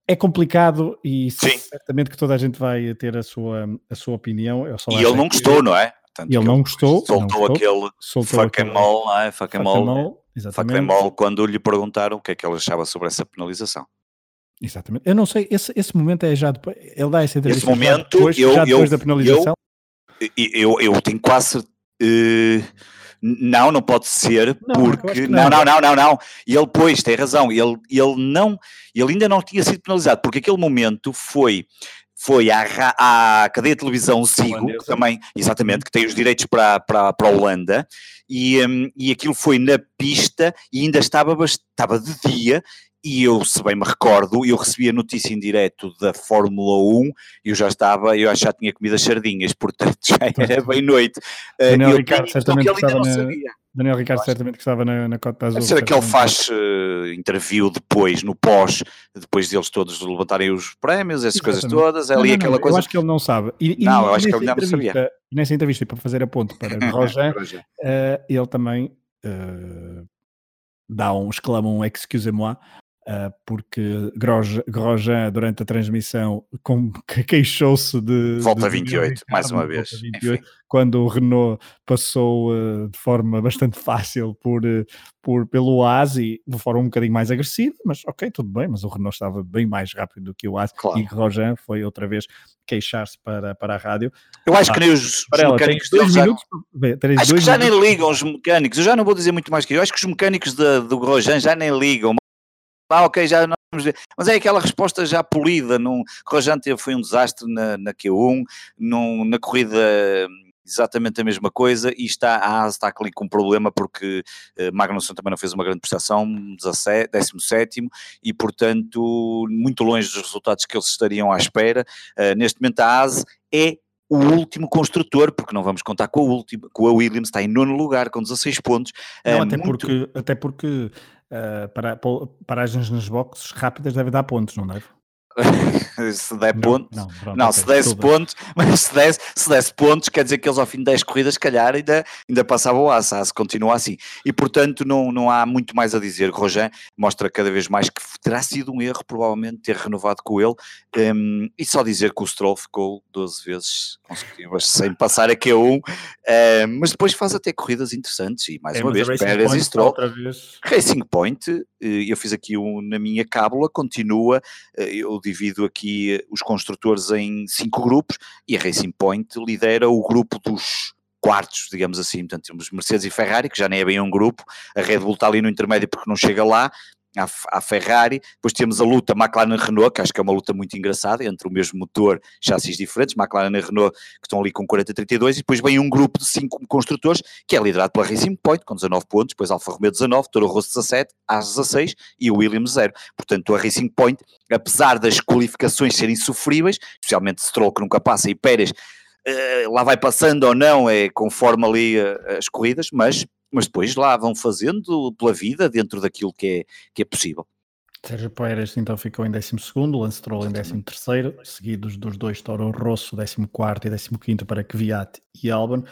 É complicado e Sim. certamente que toda a gente vai ter a sua, a sua opinião. e ele não gostou, não é? Portanto, ele não gostou. Soltou não gostou, aquele soltou fuck aquele, all, não é? Fuck, fuck all, fuck all quando lhe perguntaram o que é que ele achava sobre essa penalização. Exatamente. Eu não sei, esse, esse momento é já depois. Ele dá essa entrevista esse momento, já depois, eu, já depois eu, da penalização. Eu, eu, eu tenho quase. Uh, não, não pode ser, não, porque. Não. não, não, não, não, E ele, pois, tem razão. Ele, ele não. Ele ainda não tinha sido penalizado, porque aquele momento foi foi à, à cadeia de televisão Zigo, que também, exatamente, que tem os direitos para, para, para a Holanda, e, um, e aquilo foi na pista e ainda estava, estava de dia, e eu, se bem me recordo, eu recebi a notícia em direto da Fórmula 1 e eu já estava, eu já tinha comido as sardinhas, portanto já era bem noite. Daniel uh, Ricardo certamente que estava na, Daniel Ricardo certamente que estava na, na Cota Azul. Será que ele faz uh, interview depois, no pós, depois deles todos levantarem os prémios, essas Exatamente. coisas todas, é ali não, aquela não, coisa... Eu acho que ele não sabe. E, não, eu acho que ele não sabia. Nessa entrevista, para fazer a ponte para Roger, uh, ele também... Uh, dá um, exclama um excusez-moi porque Grosjean, durante a transmissão, queixou-se de. Volta de 28, mais uma vez. 28, quando o Renault passou uh, de forma bastante fácil por, uh, por, pelo Asi, de forma um bocadinho mais agressiva, mas ok, tudo bem, mas o Renault estava bem mais rápido do que o Asi claro. e Grosjean foi outra vez queixar-se para, para a rádio. Eu acho ah, que nem os, os ela, mecânicos dois minutos, já, acho que já nem ligam os mecânicos, eu já não vou dizer muito mais que eu, acho que os mecânicos de, do Grosjean já nem ligam, ah, ok, já não vamos ver. Mas é aquela resposta já polida. Num, Rojan foi um desastre na, na Q1, num, na corrida exatamente a mesma coisa e está, a AS está ali com um problema porque uh, Magnussen também não fez uma grande prestação, 17, 17 e portanto muito longe dos resultados que eles estariam à espera. Uh, neste momento a AS é o último construtor, porque não vamos contar com a última, com a Williams, está em nono lugar com 16 pontos. Não, uh, até, muito... porque, até porque uh, para, paragens nas boxes rápidas deve dar pontos, não deve? se der pontos, não, não, não se desse pontos, mas se desse, se desse pontos, quer dizer que eles ao fim de 10 corridas, se calhar, ainda, ainda passavam o aço, se continua assim. E portanto, não, não há muito mais a dizer. Roger mostra cada vez mais que terá sido um erro, provavelmente, ter renovado com ele. Um, e só dizer que o Stroll ficou 12 vezes consecutivas sem passar a Q1, um, mas depois faz até corridas interessantes. E mais é, uma vez, Pérez e Stroll. Racing Point, eh, eu fiz aqui um na minha cábula, continua. Eh, eu divido aqui os construtores em cinco grupos e a Racing Point lidera o grupo dos quartos, digamos assim, portanto temos Mercedes e Ferrari, que já nem é bem um grupo, a Red Bull está ali no intermédio porque não chega lá, à, Ferrari, depois temos a luta McLaren-Renault, que acho que é uma luta muito engraçada, entre o mesmo motor, chassis diferentes, McLaren e Renault, que estão ali com 40-32, e depois vem um grupo de cinco construtores, que é liderado pela Racing Point, com 19 pontos, depois Alfa Romeo 19, Toro Rosso 17, AS 16 e o Williams 0. Portanto, a Racing Point, apesar das qualificações serem sofríveis, especialmente Stroll que nunca passa e Pérez, uh, lá vai passando ou não, é conforme ali uh, as corridas, mas mas depois lá vão fazendo pela vida dentro daquilo que é, que é possível. Sérgio Pérez então ficou em 12 segundo, Lance Stroll em 13 terceiro, seguidos dos dois Toro Rosso, 14 e 15 para Kvyat e Albon.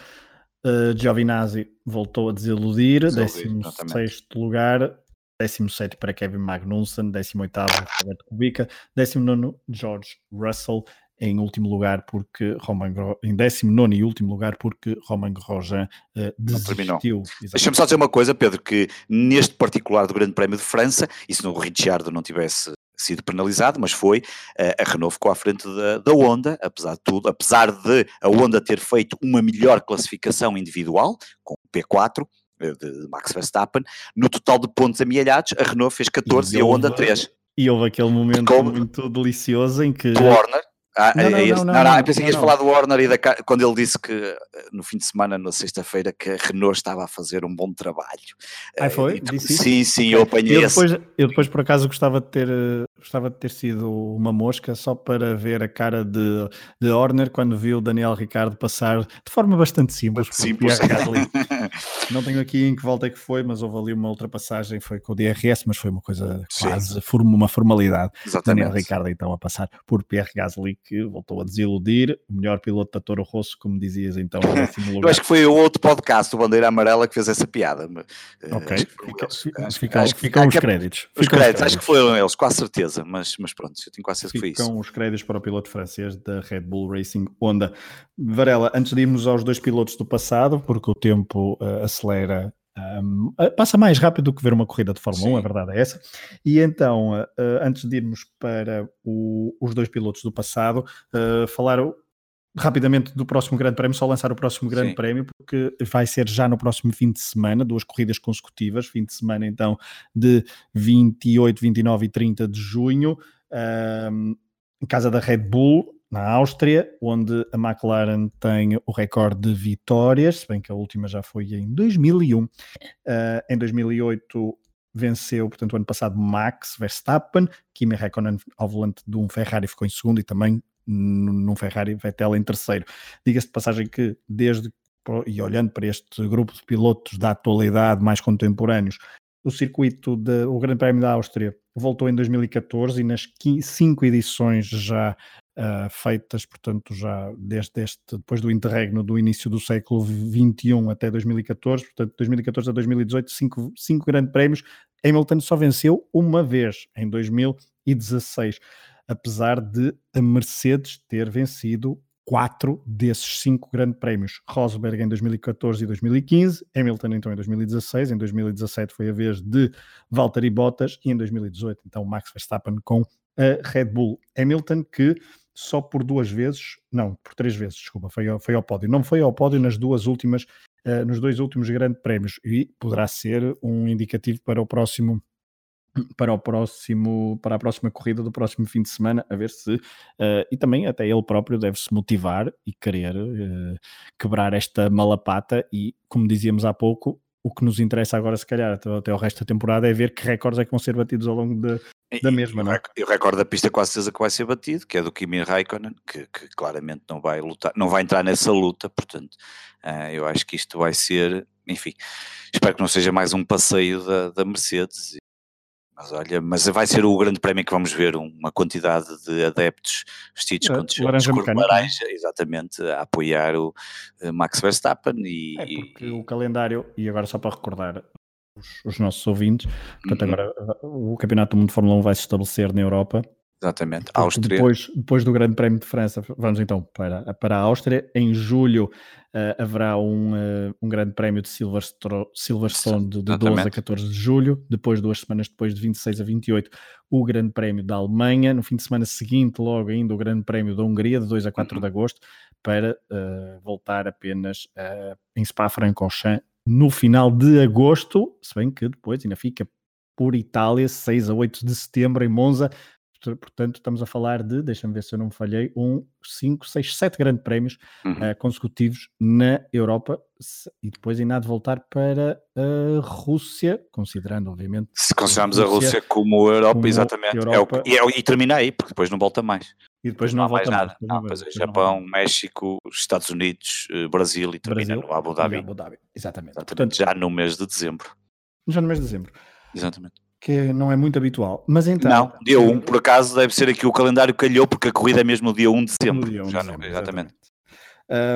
Uh, Giovinazzi voltou a desiludir, 16 lugar, 17 para Kevin Magnussen, 18 Roberto Kubica, 19 George Russell, em último lugar porque Roman em 19 e último lugar porque Roman Grosjean uh, desistiu. Deixa-me só dizer uma coisa, Pedro, que neste particular do Grande Prémio de França, e se o Ricciardo não tivesse sido penalizado, mas foi, uh, a Renault ficou à frente da, da Honda, apesar de tudo, apesar de a Honda ter feito uma melhor classificação individual, com o P4, eh, de Max Verstappen, no total de pontos amealhados, a Renault fez 14 e, e a Honda 3. E houve aquele momento Como, muito delicioso em que. Warner ah, não, é, não, é não, não, não, eu pensei que ias falar do Warner e da, quando ele disse que eh, no fim de semana, na sexta-feira, que a Renault estava a fazer um bom trabalho. Ah, foi? Uh, sim, sim, eu apanhei eu depois, eu depois, por acaso, gostava de, ter, eh, gostava de ter sido uma mosca só para ver a cara de, de Horner quando viu Daniel Ricardo passar de forma bastante simples. Simples. não tenho aqui em que volta é que foi, mas houve ali uma ultrapassagem, foi com o DRS, mas foi uma coisa quase uma formalidade. Exatamente. Daniel Ricardo então a passar por Pierre Gasly que voltou a desiludir. O melhor piloto da Toro Rosso, como dizias então, Eu acho que foi o outro podcast, o Bandeira Amarela, que fez essa piada. Eh, ok, ficam, ficam os créditos. Os créditos, acho que foram eles, com a certeza, mas, mas pronto, eu tenho quase certeza que foi isso. Ficam os créditos para o piloto francês da Red Bull Racing Honda. Varela, antes de irmos aos dois pilotos do passado, porque o tempo uh, acelera um, ah, passa mais rápido do que ver uma corrida de Fórmula Sim. 1, a verdade é essa. E então, uh, antes de irmos para o, os dois pilotos do passado, uh, falar rapidamente do próximo Grande Prémio, só lançar o próximo Grande Sim. Prémio, porque vai ser já no próximo fim de semana, duas corridas consecutivas, fim de semana então de 28, 29 e 30 de junho, um, em casa da Red Bull, na Áustria, onde a McLaren tem o recorde de vitórias, se bem que a última já foi em 2001. Uh, eh, em 2008 venceu, portanto, o ano passado Max Verstappen, Kimi Räikkönen ao volante de um Ferrari ficou em segundo e também num Ferrari Vettel em terceiro. Diga-se de passagem que desde e olhando para este grupo de pilotos da atualidade mais contemporâneos, o circuito, de, o Grande Prémio da Áustria voltou em 2014 e nas cinco edições já uh, feitas, portanto, já desde este, depois do interregno do início do século XXI até 2014, portanto, 2014 a 2018, cinco, cinco grandes prémios. Hamilton só venceu uma vez, em 2016, apesar de a Mercedes ter vencido quatro desses cinco grandes prémios. Rosberg em 2014 e 2015, Hamilton então em 2016, em 2017 foi a vez de Valtteri Bottas e em 2018 então Max Verstappen com a Red Bull. Hamilton que só por duas vezes, não, por três vezes, desculpa, foi ao, foi ao pódio. Não foi ao pódio nas duas últimas, uh, nos dois últimos grandes prémios e poderá ser um indicativo para o próximo para o próximo para a próxima corrida do próximo fim de semana a ver se uh, e também até ele próprio deve se motivar e querer uh, quebrar esta malapata e como dizíamos há pouco o que nos interessa agora se calhar até, até o resto da temporada é ver que recordes é que vão ser batidos ao longo de, da mesma, não é? Eu recordo a pista com a certeza que vai ser batido, que é do Kimi Raikkonen, que, que claramente não vai lutar, não vai entrar nessa luta, portanto, uh, eu acho que isto vai ser, enfim, espero que não seja mais um passeio da, da Mercedes, mas olha, mas vai ser o grande prémio que vamos ver, uma quantidade de adeptos vestidos é, com t-shirts cor laranja, exatamente, a apoiar o uh, Max Verstappen e... É porque e... o calendário, e agora só para recordar, os, os nossos ouvintes. Portanto, uhum. agora o Campeonato do Mundo de Fórmula 1 vai se estabelecer na Europa. Exatamente, Áustria. Depois, depois do Grande Prémio de França, vamos então para, para a Áustria. Em julho uh, haverá um, uh, um Grande Prémio de Silverstone, Silverstone de, de 12 a 14 de julho. Depois, duas semanas depois, de 26 a 28, o Grande Prémio da Alemanha. No fim de semana seguinte, logo ainda, o Grande Prémio da Hungria, de 2 a 4 uhum. de agosto, para uh, voltar apenas em Spa-Francorchamps no final de agosto, se bem que depois ainda fica por Itália, 6 a 8 de setembro em Monza. Portanto, estamos a falar de, deixa-me ver se eu não me falhei, um, 5, 6, 7 grandes prémios uhum. uh, consecutivos na Europa e depois ainda há de voltar para a Rússia, considerando, obviamente. Se considerarmos a Rússia, como Europa, como exatamente. Europa. É o, e, é, e termina aí, porque depois não volta mais. E depois não, não volta mais nada. Não, depois é Japão, México, Estados Unidos, eh, Brasil e termina Brasil, no Abu Dhabi. Abu Dhabi. Exatamente. Exatamente. Portanto, já no mês de dezembro. Já no mês de dezembro. Exatamente. Que não é muito habitual. Mas então. Não, dia 1, por acaso, deve ser aqui o calendário calhou, porque a corrida é mesmo no dia 1 de dezembro. Dia 1 de dezembro, exatamente. exatamente.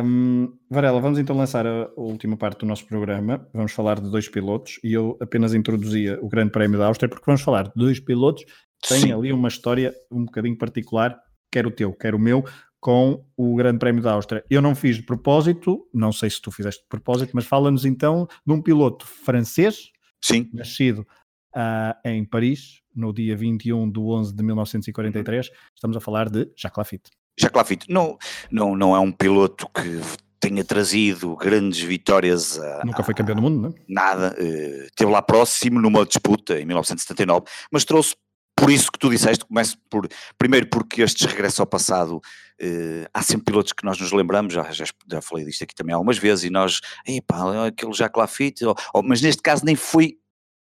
Um, Varela, vamos então lançar a última parte do nosso programa. Vamos falar de dois pilotos e eu apenas introduzia o Grande Prémio da Áustria porque vamos falar de dois pilotos que têm Sim. ali uma história um bocadinho particular, quer o teu, quer o meu, com o Grande Prémio da Áustria. Eu não fiz de propósito, não sei se tu fizeste de propósito, mas fala-nos então de um piloto francês, Sim. nascido uh, em Paris, no dia 21 de 11 de 1943. Estamos a falar de Jacques Lafitte. Jacques Lafitte não, não, não é um piloto que tenha trazido grandes vitórias. A, Nunca foi campeão do mundo, não é? Nada. Uh, esteve lá próximo numa disputa em 1979, mas trouxe por isso que tu disseste, começo por, primeiro porque estes regressos ao passado, uh, há sempre pilotos que nós nos lembramos, já, já, já falei disto aqui também algumas vezes, e nós, epá, aquele Jacques Lafitte, oh, oh, mas neste caso nem foi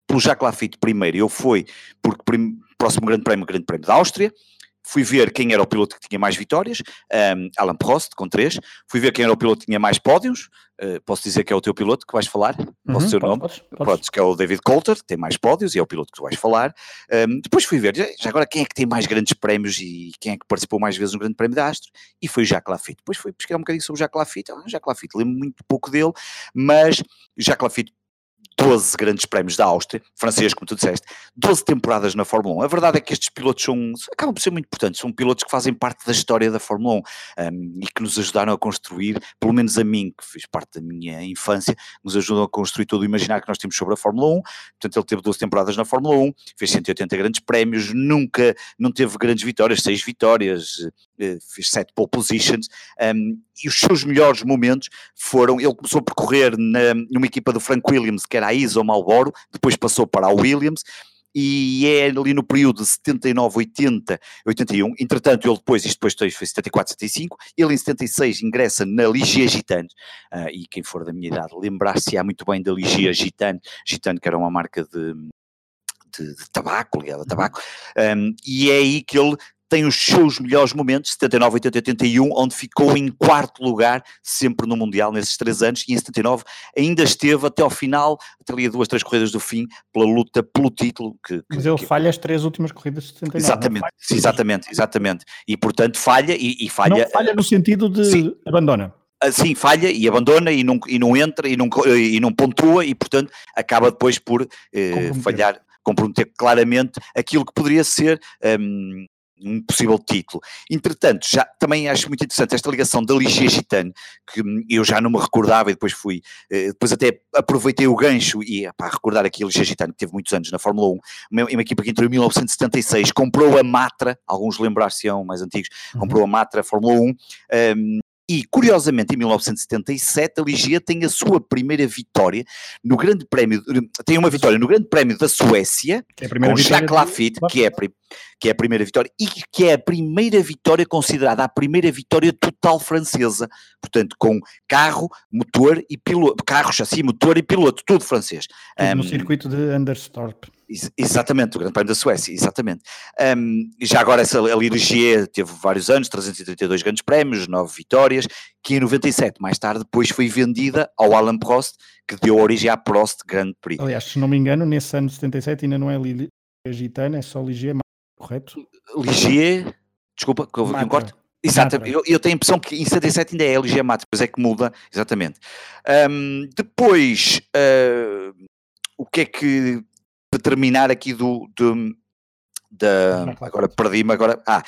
pelo Jacques Lafitte primeiro, eu fui porque prim, próximo grande prémio, grande prémio da Áustria, fui ver quem era o piloto que tinha mais vitórias, um, Alan Prost com três, fui ver quem era o piloto que tinha mais pódios, uh, posso dizer que é o teu piloto que vais falar, uhum, posso dizer o nome? Podes, podes. que é o David Coulter, que tem mais pódios e é o piloto que tu vais falar. Um, depois fui ver, já agora quem é que tem mais grandes prémios e quem é que participou mais vezes no grande prémio da Astro, e foi o Jacques Lafitte. Depois fui pesquisar um bocadinho sobre o Jacques Lafitte, ah, Jacques Lafitte, lembro muito pouco dele, mas Jacques Lafitte 12 grandes prémios da Áustria, francês, como tu disseste, 12 temporadas na Fórmula 1. A verdade é que estes pilotos são, acabam por ser muito importantes, são pilotos que fazem parte da história da Fórmula 1 um, e que nos ajudaram a construir, pelo menos a mim, que fiz parte da minha infância, nos ajudam a construir todo o imaginário que nós temos sobre a Fórmula 1. Portanto, ele teve 12 temporadas na Fórmula 1, fez 180 grandes prémios, nunca, não teve grandes vitórias, 6 vitórias, fez 7 pole positions, um, e os seus melhores momentos foram, ele começou a percorrer na, numa equipa do Frank Williams, que era a ISO Malboro, depois passou para a Williams, e é ali no período de 79, 80, 81, entretanto ele depois, isto depois foi 74, 75, ele em 76 ingressa na Ligia Gitane, uh, e quem for da minha idade lembrar-se-á muito bem da Ligia Gitane, Gitane que era uma marca de, de, de tabaco, ligado a tabaco, um, e é aí que ele tem os seus melhores momentos, 79, 80, 81, onde ficou em quarto lugar, sempre no Mundial, nesses três anos, e em 79 ainda esteve até ao final, até ali a duas, três corridas do fim, pela luta pelo título. Que, que Mas ele que... falha as três últimas corridas de 79. Exatamente, exatamente, exatamente. E portanto falha e, e falha. Não falha no sentido de sim. abandona. Ah, sim, falha e abandona e não, e não entra e não, e não pontua e, portanto, acaba depois por eh, falhar, comprometer claramente aquilo que poderia ser um, um possível título. Entretanto, já também acho muito interessante esta ligação da Ligia Gitane, que eu já não me recordava e depois fui, eh, depois até aproveitei o gancho e para recordar aqui a Ligia Gitane, que teve muitos anos na Fórmula 1, uma, uma equipa que entrou em 1976, comprou a Matra, alguns lembrar-se-ão mais antigos, uhum. comprou a Matra Fórmula 1, um, e, curiosamente, em 1977, a Ligia tem a sua primeira vitória no Grande Prémio, tem uma vitória no Grande Prémio da Suécia, é com Jacques Lafitte, que é, a, que é a primeira vitória, e que é a primeira vitória considerada a primeira vitória total francesa, portanto, com carro, motor e piloto, carro, chassi, motor e piloto, tudo francês. Um, no circuito de Anderstorp. Exatamente, o Grande Prémio da Suécia, exatamente. Um, já agora essa Ligier teve vários anos, 332 grandes prémios, 9 vitórias, que em 97, mais tarde, depois foi vendida ao Alan Prost, que deu origem à Prost Grand Prix. Aliás, se não me engano, nesse ano de 77 ainda não é Ligier Gitana, é só Ligier, correto? Ligier, desculpa, que houve aqui um corte. Exatamente, eu, eu, tenho a impressão que em 77 ainda é Ligier Mata, depois é que muda, exatamente. Um, depois, uh, o que é que para terminar aqui do, do da, agora perdi-me agora, ah,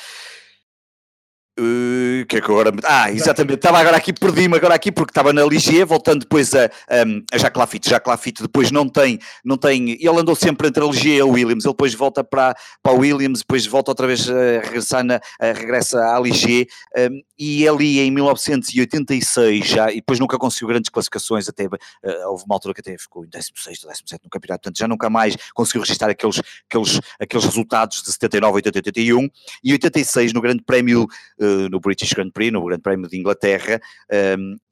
Uh, que é que agora. Ah, exatamente, estava agora aqui, perdi-me agora aqui porque estava na Ligier, voltando depois a, um, a Jacques Lafitte. Jacques Lafitte depois não tem, não tem. Ele andou sempre entre a Ligier e a Williams, ele depois volta para, para a Williams, depois volta outra vez a regressar na, a, regressa à Ligier. Um, e ali em 1986 já, e depois nunca conseguiu grandes classificações, até uh, houve uma altura que até ficou em 16, 17 no campeonato, portanto já nunca mais conseguiu registrar aqueles, aqueles, aqueles resultados de 79, 80, 81. E 86 no Grande Prémio. Uh, no British Grand Prix, no Grande Prémio de Inglaterra,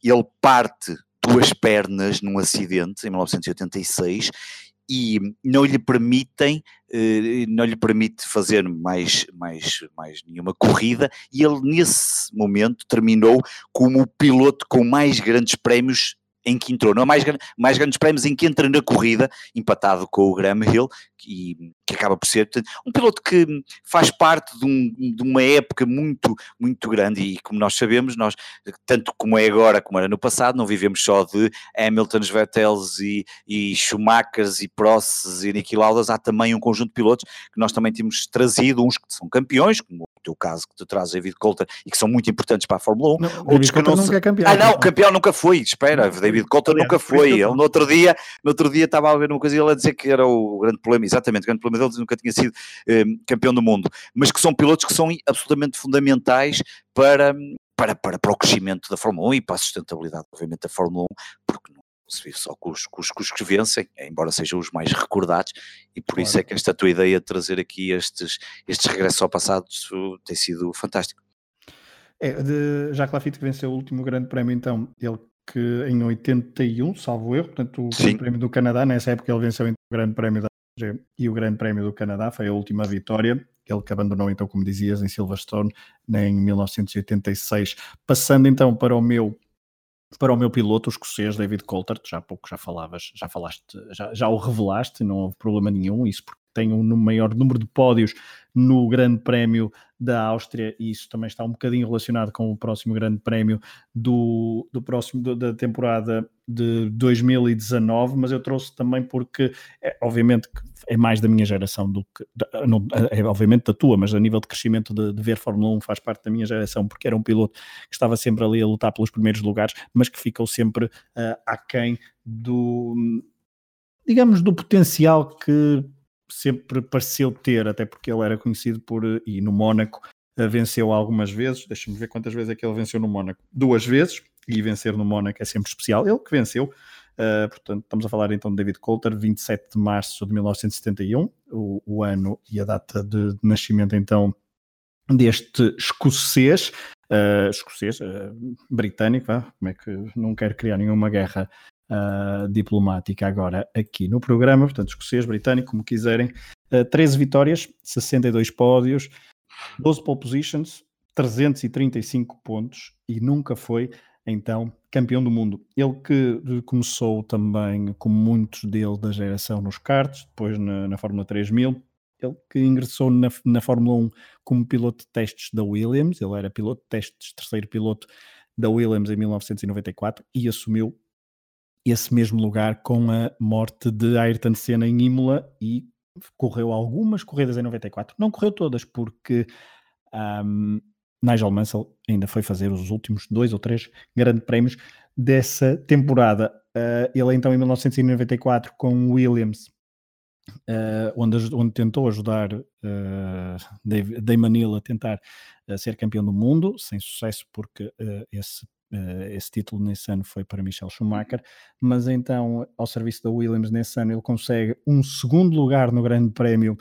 ele parte duas pernas num acidente em 1986 e não lhe permitem, eh, não lhe permite fazer mais, mais, mais nenhuma corrida e ele nesse momento terminou como o piloto com mais grandes prémios em que entrou, não é? Mais, mais grandes prémios em que entra na corrida, empatado com o Graham Hill, que, que acaba por ser portanto, um piloto que faz parte de, um, de, uma época muito, muito grande e como nós sabemos, nós, tanto como é agora como era no passado, não vivemos só de Hamiltons, Vettels e, e Schumachers e Prosses e Niki Laudas, há também um conjunto de pilotos que nós também temos trazido, uns que são campeões, como teu caso que tu trazes, David Coulter, e que são muito importantes para a Fórmula 1. Não, outros que não nunca é campeão. Ah não, campeão nunca foi, espera, David Coulter nunca foi, ele no outro dia, no outro dia estava a ver uma coisa e ele a dizer que era o grande problema, exatamente, o grande problema dele nunca tinha sido eh, campeão do mundo, mas que são pilotos que são absolutamente fundamentais para, para, para, para o crescimento da Fórmula 1 e para a sustentabilidade, obviamente, da Fórmula 1, porque não se vive só com os, com, os, com os, que vencem, embora sejam os mais recordados, e por claro. isso é que esta tua ideia de trazer aqui estes, estes regressos ao passado tem sido fantástico. É, de Jacques Lafitte que venceu o último grande prémio, então, ele que em 81, salvo erro, portanto, o Sim. Grande Prémio do Canadá, nessa época ele venceu então, o Grande Prémio da e o Grande Prémio do Canadá, foi a última vitória, ele que abandonou então, como dizias, em Silverstone em 1986. Passando então para o meu para o meu piloto, escocês David Coulthard, já há pouco já falavas, já falaste, já, já o revelaste, não houve problema nenhum, isso tem um maior número de pódios no Grande Prémio da Áustria e isso também está um bocadinho relacionado com o próximo Grande Prémio do, do próximo do, da temporada de 2019, mas eu trouxe também porque é, obviamente é mais da minha geração do que não, é obviamente da tua, mas a nível de crescimento de, de, ver Fórmula 1 faz parte da minha geração porque era um piloto que estava sempre ali a lutar pelos primeiros lugares, mas que ficou sempre uh, aquém do digamos do potencial que sempre pareceu ter, até porque ele era conhecido por, e no Mónaco eh, venceu algumas vezes, deixa-me ver quantas vezes é que ele venceu no Mónaco, duas vezes, e vencer no Mónaco é sempre especial, ele que venceu, uh, portanto estamos a falar então de David Coulter, 27 de março de 1971, o, o ano e a data de, de nascimento então deste escocês, uh, escocês, uh, britânico, como é que não quero criar nenhuma guerra uh, diplomática agora aqui no programa, portanto, escocês, britânico, como quiserem. Uh, ah, 13 vitórias, 62 pódios, 12 pole positions, 335 pontos e nunca foi então campeão do mundo. Ele que começou também, como muitos dele da geração nos karts, depois na, na Fórmula 3000, ele que ingressou na, na Fórmula 1 como piloto de testes da Williams, ele era piloto de testes, terceiro piloto da Williams em 1994 e assumiu esse mesmo lugar com a morte de Ayrton Senna em Imola e correu algumas corridas em 94. Não correu todas porque um, Nigel Mansell ainda foi fazer os últimos dois ou três grandes prémios dessa temporada. Uh, ele então em 1994 com Williams, uh, onde, onde, tentou ajudar uh, Hill a tentar ser campeão do mundo, sem sucesso porque esse Uh, esse título nesse ano foi para Michel Schumacher, mas então, ao serviço da Williams, nesse ano, ele consegue um segundo lugar no Grande Prémio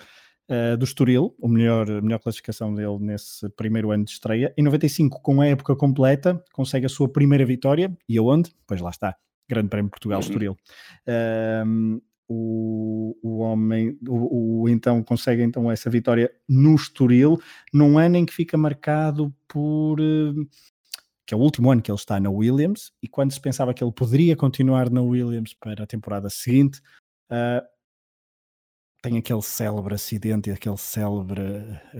uh, do Estoril, o melhor, a melhor classificação dele nesse primeiro ano de estreia. Em 95, com a época completa, consegue a sua primeira vitória, e aonde? Pois lá está, Grande Prémio Portugal uhum. Estoril. Uh, o, o homem, o, o, então consegue então essa vitória no Estoril, num ano em que fica marcado por uh, que é o último ano que ele está na Williams, e quando se pensava que ele poderia continuar na Williams para a temporada seguinte, uh, tem aquele célebre acidente aquele célebre,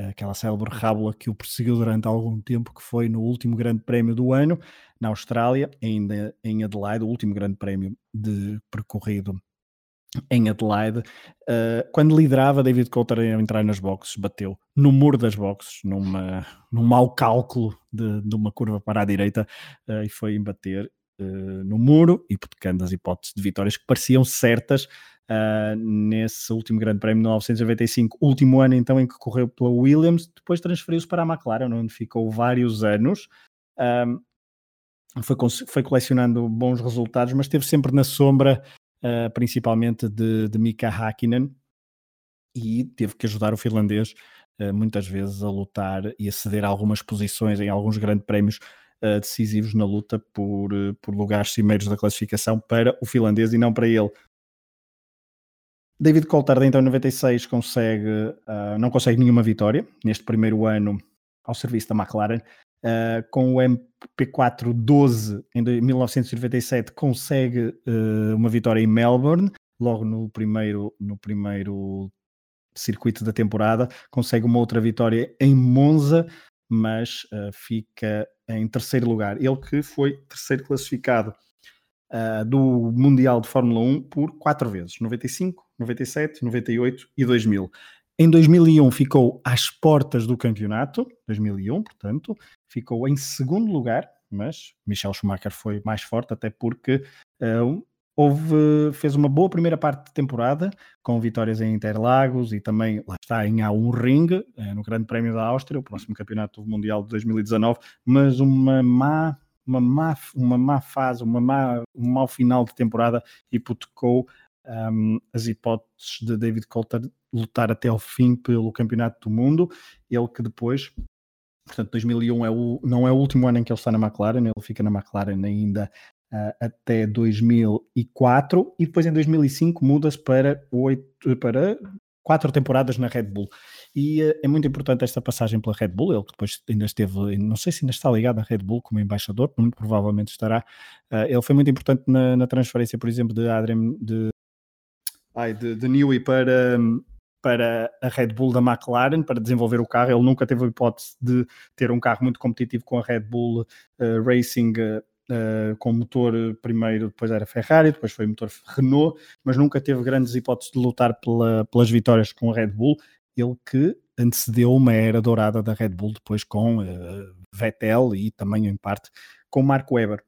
aquela célebre rábula que o perseguiu durante algum tempo, que foi no último grande prémio do ano, na Austrália, ainda em Adelaide, o último grande prémio de percorrido em Adelaide, uh, quando liderava David Coulter a entrar nas boxes, bateu no muro das boxes, numa, num mau cálculo de, de uma curva para a direita, uh, e foi embater uh, no muro, hipotecando as hipóteses de vitórias que pareciam certas nesse último grande prémio de 1995, último ano então em que correu pela Williams, depois transferiu-se para a McLaren, onde ficou vários anos. foi, foi colecionando bons resultados, mas esteve sempre na sombra uh, principalmente de, de Mika Hakkinen, e teve que ajudar o finlandês uh, muitas vezes a lutar e a ceder algumas posições em alguns grandes prémios uh, decisivos na luta por, por lugares cimeiros da classificação para o finlandês e não para ele. David Coulthard então em 96 consegue, não consegue nenhuma vitória neste primeiro ano ao serviço da McLaren uh, com o MP4 12 em 1997 consegue uh, uma vitória em Melbourne, logo no primeiro, no primeiro circuito da temporada, consegue uma outra vitória em Monza, mas uh, fica em terceiro lugar. Ele que foi terceiro classificado do Mundial de Fórmula 1 por quatro vezes: 95, 97, 98 e 2000. Em 2001 ficou às portas do campeonato, 2001, portanto, ficou em segundo lugar, mas Michel Schumacher foi mais forte, até porque uh, houve, fez uma boa primeira parte de temporada, com vitórias em Interlagos e também, lá está, em A1 Ring, uh, no Grande Prémio da Áustria, o próximo campeonato mundial de 2019, mas uma má uma má, uma má fase, uma má, um mau final de temporada hipotecou um, as hipóteses de David Coulter lutar até ao fim pelo Campeonato do Mundo. Ele que depois, portanto, 2001 é o, não é o último ano em que ele está na McLaren, ele fica na McLaren ainda uh, até 2004 e depois em 2005 muda-se para, para quatro temporadas na Red Bull. E uh, é muito importante esta passagem pela Red Bull. Ele depois ainda esteve, não sei se ainda está ligado à Red Bull como embaixador, muito provavelmente estará. Uh, ele foi muito importante na, na, transferência, por exemplo, de Adrian de, ai, de, de Newey para, para a Red Bull da McLaren para desenvolver o carro. Ele nunca teve a hipótese de ter um carro muito competitivo com a Red Bull uh, Racing. Uh, com motor primeiro, depois era Ferrari, depois foi motor Renault, mas nunca teve grandes hipóteses de lutar pela, pelas vitórias com a Red Bull. Ele que antecedeu uma era dourada da Red Bull depois com uh, Vettel e também em parte com Mark Webber.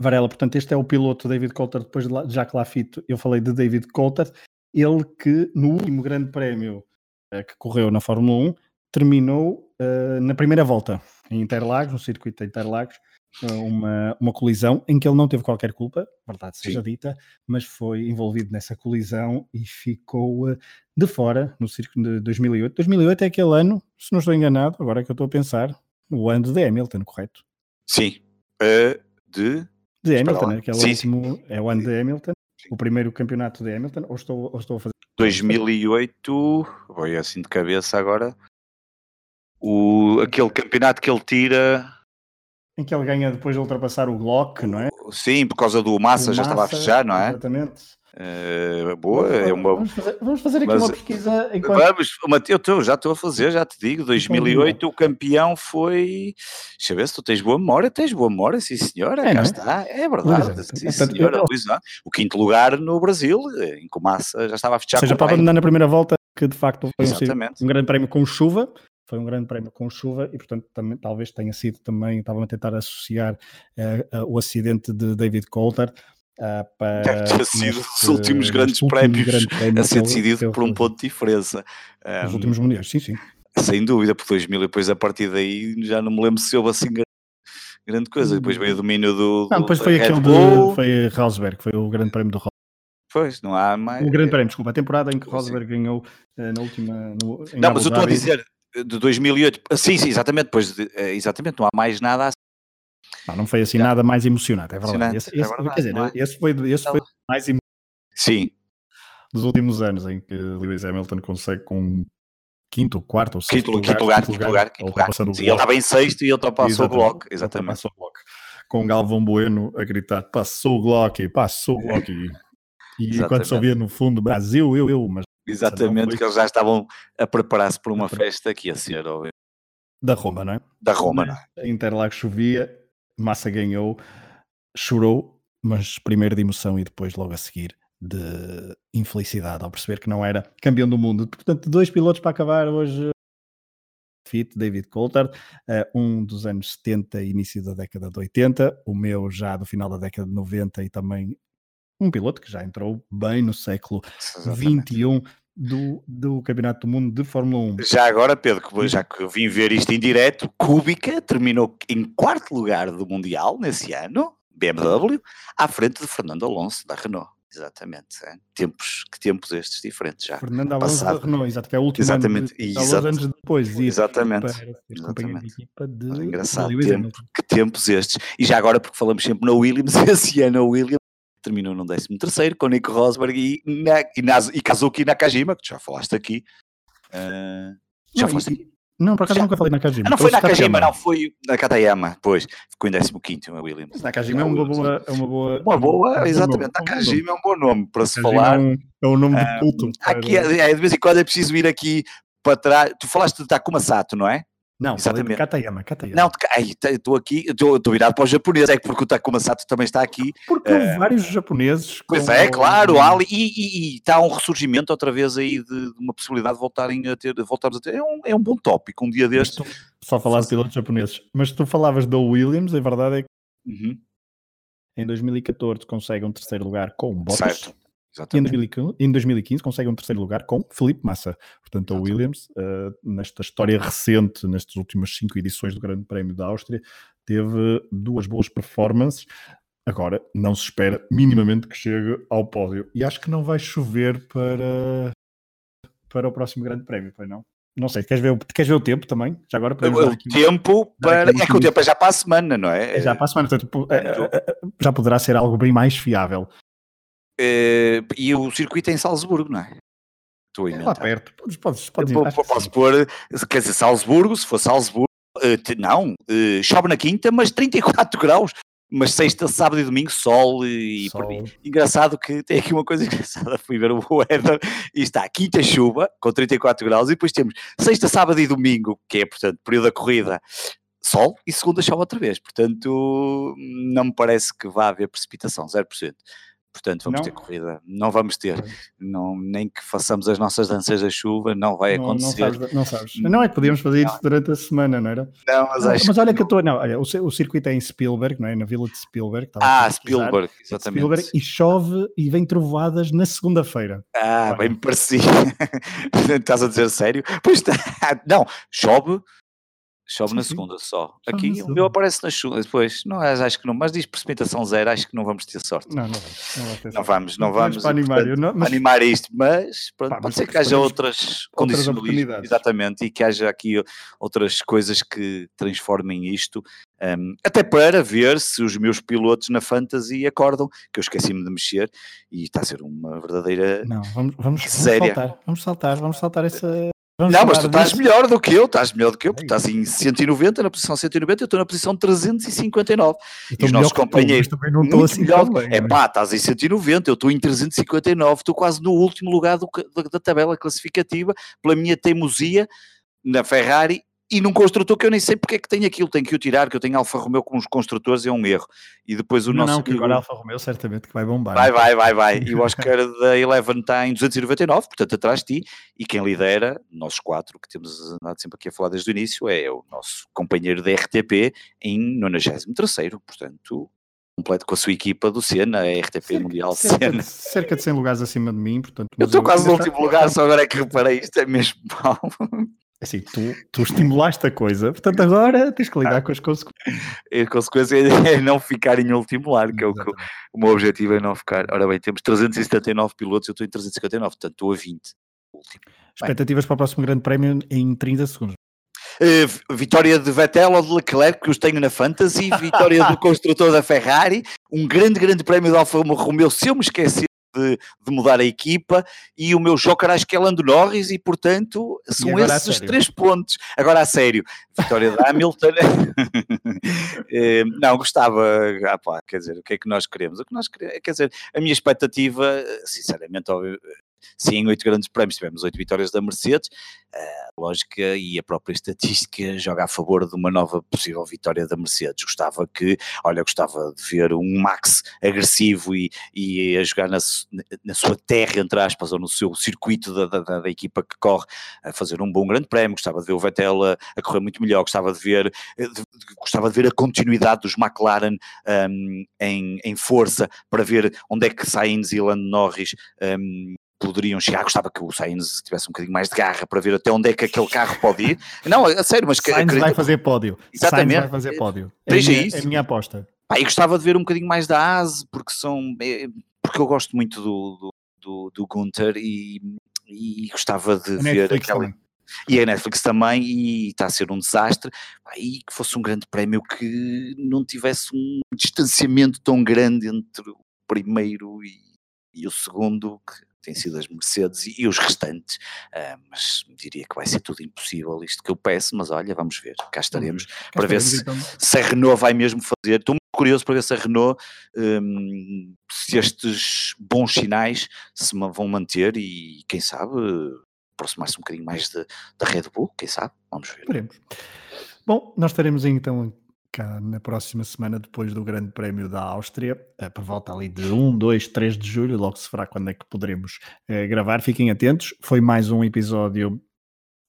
Varela, portanto, este é o piloto David Coulter, depois de Jacques Lafitte, eu falei de David Coulter, ele que no último grande prémio uh, que correu na Fórmula 1 terminou uh, na primeira volta em Interlagos, no circuito de Interlagos, uma, uma colisão em que ele não teve qualquer culpa, verdade seja Sim. dita, mas foi envolvido nessa colisão e ficou uh, de fora no circuito de 2008. 2008 é aquele ano, se não estou enganado, agora é que eu estou a pensar, o ano de Hamilton, correto? Sim, uh, de... De Hamilton, é aquele sim, último, sim. é o ano de Hamilton, sim. o primeiro campeonato de Hamilton, ou estou, ou estou a fazer... 2008, vou assim de cabeça agora, o, aquele campeonato que ele tira em que ele ganha depois de ultrapassar o Glock, não é? Sim, por causa do Massa, já estava a fechar, não é? Exatamente. Uh, boa, é uma... vamos, fazer, vamos fazer aqui Mas, uma pesquisa enquanto... Vamos, eu já estou a fazer, já te digo, 2008 o campeão foi, deixa eu ver se tu tens boa memória, tens boa memória, sim senhora, é, cá é? está, é verdade, sim senhora, Luís, o quinto lugar no Brasil, em que o Massa já estava a fechar Ou seja, para abandonar na primeira volta, que de facto foi um, um grande prémio com chuva, foi um grande prémio com chuva e, portanto, também, talvez tenha sido também, estavam a tentar associar uh, uh, o acidente de David Coulter uh, para. Deve ter sido os últimos grandes prémios grande prémio a ser decidido por um ponto de diferença. Os um, últimos mundiais, sim, sim. Sem dúvida, por 2000 e depois a partir daí já não me lembro se houve assim grande coisa. Depois veio o domínio do. Não, depois foi aquele de. Foi Rosberg, foi o grande prémio do Rosberg. Pois, não há mais. O grande prémio, desculpa, a temporada em que Rosberg ganhou uh, na última. No, não, mas eu estou a dizer, de 2008. Ah, sim, sim, exatamente. Pois, eh, exatamente, não há mais nada assim. Não, não foi assim Já. nada mais emocionante, é verdade. Esse, esse, é verdade, quer dizer, é? esse foi, esse foi mais emocionante. Sim. Dos últimos anos em que Lewis Hamilton consegue com quinto, quarto ou sexto quinto, lugar, quinto lugar, quinto lugar, quinto lugar. Quinto lugar. Sim, ele estava em sexto e ele passou o bloco, exatamente. Passou o bloco. Com Galvão Bueno a gritar, passou o bloco, passou o bloco. E enquanto se ouvia no fundo, Brasil, eu, eu, mas Exatamente, foi... que eles já estavam a preparar-se para uma festa que ia ser, óbvio. Da Roma, não é? Da Roma, não é? Interlagos chovia, Massa ganhou, chorou, mas primeiro de emoção e depois logo a seguir de infelicidade ao perceber que não era campeão do mundo. Portanto, dois pilotos para acabar hoje. Fit, David Coulthard, uh, um dos anos 70 e início da década de 80, o meu já do final da década de 90 e também um piloto que já entrou bem no século XXI do, do Campeonato do Mundo de Fórmula 1. Já agora, Pedro, já que eu vim ver isto em direto, Kubica terminou em quarto lugar do Mundial nesse ano, BMW, à frente de Fernando Alonso da Renault. Exatamente. É. Tempos, que tempos estes diferentes já. Fernando Alonso da Renault, exato, que é o último exatamente, ano de, exato. anos depois. Exatamente. exatamente. De de engraçado, tempo, que tempos estes. E já agora, porque falamos sempre na Williams, esse ano a Williams terminou no 13 terceiro com Nico Rosberg e, na, e, Naz, e Kazuki Nakajima, que já falaste aqui. Uh, já Não, falaste aqui. Não, por acaso nunca falei Nakajima. Ah, não foi Nakajima, não, foi Nakatayama, pois. Ficou em 15 o Williams. Mas Nakajima é uma boa. É uma boa, uma boa exatamente. Nakajima é um bom nome para se falar. É um, é um nome de ah, culto. aqui, é, é, de vez em quando é preciso ir aqui para trás. Tu falaste de Takuma Sato, não é? Não, exatamente. Katayama, Katayama. Não, estou aqui, estou virado para os japoneses, é porque o Takuma Sato também está aqui. Porque uh, vários japoneses. Pois é, claro, Ali, e, e, e, está um ressurgimento outra vez aí de, de, uma possibilidade de voltarem a ter, voltarmos a ter. É um, é um bom tópico, um dia destes. Só falar de pilotos japoneses, mas tu falavas do Williams, a verdade é que uhum. em 2014 consegue um terceiro lugar com Bottas. Certo. Exatamente. Em 2015 consegue um terceiro lugar com Felipe Massa. Portanto, a Williams, uh, nesta história recente, nestas últimas cinco edições do Grande Prémio da Áustria, teve duas boas performances. Agora, não se espera minimamente que chegue ao pódio. E acho que não vai chover para, para o próximo Grande Prémio, pois não? Não sei, queres ver, queres ver o tempo também? Já agora o aqui, tempo para. É que o tempo é já para a semana, não é? É já para a semana, portanto, é, é, já poderá ser algo bem mais fiável. Uh, e o circuito é em Salzburgo, não é? Estou a é lá perto. Podes, podes, podes Posso pôr, quer dizer, Salzburgo, se for Salzburgo, uh, não, uh, chove na quinta, mas 34 graus. Mas sexta, sábado e domingo, sol e sol. Engraçado que tem aqui uma coisa engraçada. Fui ver o weather e está quinta chuva com 34 graus, e depois temos sexta, sábado e domingo, que é, portanto, período da corrida, sol, e segunda chove outra vez. Portanto, não me parece que vá haver precipitação, 0%. Portanto, vamos não. ter corrida. Não vamos ter. Não, nem que façamos as nossas danças da chuva, não vai não, acontecer. Não sabes, não sabes. Não é que podíamos fazer isso durante a semana, não era? Não, mas acho Mas olha que eu estou. Não, olha, o, o circuito é em Spielberg, não é? Na vila de Spielberg. Ah, Spielberg, exatamente. Spielberg, e chove e vem trovoadas na segunda-feira. Ah, bem me parecia. Estás a dizer sério? Pois está. Não, chove Chove sim, na segunda sim. só. Chove Aqui o meu aparece na chuva. Depois, não, acho que não, mas diz precipitação zero, acho que não vamos ter sorte. Não, não vamos. Não, não vamos, não, vamos. Para animar, portanto, não, mas... animar isto, mas pronto, pá, pode ser que haja outras condições. Exatamente, e que haja aqui outras coisas que transformem isto. Um, até para ver se os meus pilotos na Fantasy acordam, que eu esqueci-me de mexer e está a ser uma verdadeira. Não, vamos, vamos, vamos saltar, vamos saltar, vamos saltar essa, Vamos não, mas tu estás disso. melhor do que eu, estás melhor do que eu, porque estás em 190, na posição 190, eu estou na posição 359. E os nossos companheiros. também não estou assim melhor. Bem, é pá, estás em 190, eu estou em 359, estou quase no último lugar do, da, da tabela classificativa, pela minha teimosia na Ferrari e num construtor que eu nem sei porque é que tem aquilo, tenho que o tirar, que eu tenho Alfa Romeo com os construtores, é um erro. E depois o não, nosso. Não, que agora Alfa Romeo certamente que vai bombar. Vai, vai, vai, vai. E o Oscar da Eleven está em 299, portanto atrás de ti, e quem lidera, nós quatro, que temos andado sempre aqui a falar desde o início, é o nosso companheiro da RTP em 93, portanto completo com a sua equipa do Senna, a RTP cerca, Mundial cerca Senna. De, cerca de 100 lugares acima de mim, portanto... Eu estou quase no último lugar, só agora é que reparei, isto é mesmo mau. Assim, tu, tu estimulaste a coisa, portanto agora tens que lidar ah, com as consequências. A consequência é não ficar em último lugar, que é o que o meu objetivo é não ficar. Ora bem, temos 379 pilotos, eu estou em 359, portanto estou a 20. Último. Expectativas bem. para o próximo grande prémio em 30 segundos. Uh, vitória de Vettel ou de Leclerc, que os tenho na Fantasy, vitória do construtor da Ferrari, um grande, grande prémio de Alfa Romeo, se eu me esquecer de, de, mudar a equipa e o meu joker acho que é Lando Norris e portanto são esses os três pontos. Agora a sério, vitória de Hamilton, eh, não, gostava, ah, pá, quer dizer, o que é que nós queremos? O que nós queremos, quer dizer, a minha expectativa, sinceramente, óbvio, se em oito grandes prémios tivemos oito vitórias da Mercedes, a lógica e a própria estatística joga a favor de uma nova possível vitória da Mercedes. Gostava que, olha, gostava de ver um Max agressivo e, e a jogar na, na sua terra, entre aspas, ou no seu circuito da, da, da, equipa que corre, a fazer um bom grande prémio. Gostava de ver o Vettel a, a correr muito melhor. Gostava de ver, de, de, gostava de ver a continuidade dos McLaren um, em, em força para ver onde é que Sainz e Lando Norris um, poderiam chegar. Gostava que o Sainz tivesse um bocadinho mais de garra para ver até onde é que aquele carro pode ir. Não, a sério, mas... Sainz acredito... vai fazer pódio. Exatamente. Sainz vai fazer pódio. É, isso. é a minha aposta. Pá, e gostava de ver um bocadinho mais da ASE, porque são... É, porque eu gosto muito do, do, do, do Gunther e, e gostava de a ver Netflix aquela... Também. E a Netflix também, e está a ser um desastre, e que fosse um grande prémio que não tivesse um distanciamento tão grande entre o primeiro e, e o segundo, que têm sido as Mercedes e, e os restantes, uh, mas diria que vai ser tudo impossível isto que eu peço, mas olha, vamos ver, cá estaremos cá para ver se, então. se a Renault vai mesmo fazer. Estou muito curioso para ver se a Renault, um, se estes bons sinais se vão manter e quem sabe aproximar-se um bocadinho mais da Red Bull, quem sabe, vamos ver. Veremos. Bom, nós estaremos então cá na próxima semana, depois do Grande Prémio da Áustria, eh, por volta ali de 1, 2, 3 de julho, logo se verá quando é que poderemos eh, gravar. Fiquem atentos, foi mais um episódio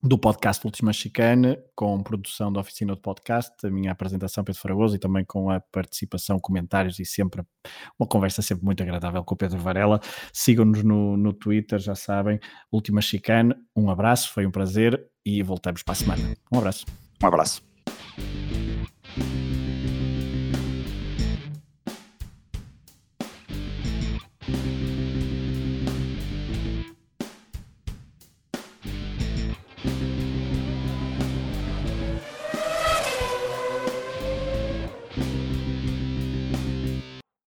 do podcast Última Chicane, com produção da oficina de podcast, a minha apresentação Pedro Fragoso e também com a participação, comentários e sempre uma conversa sempre muito agradável com o Pedro Varela. Sigam-nos no, no Twitter, já sabem, Última Chicane. Um abraço, foi um prazer e voltamos para a semana. Um abraço. Um abraço. thank you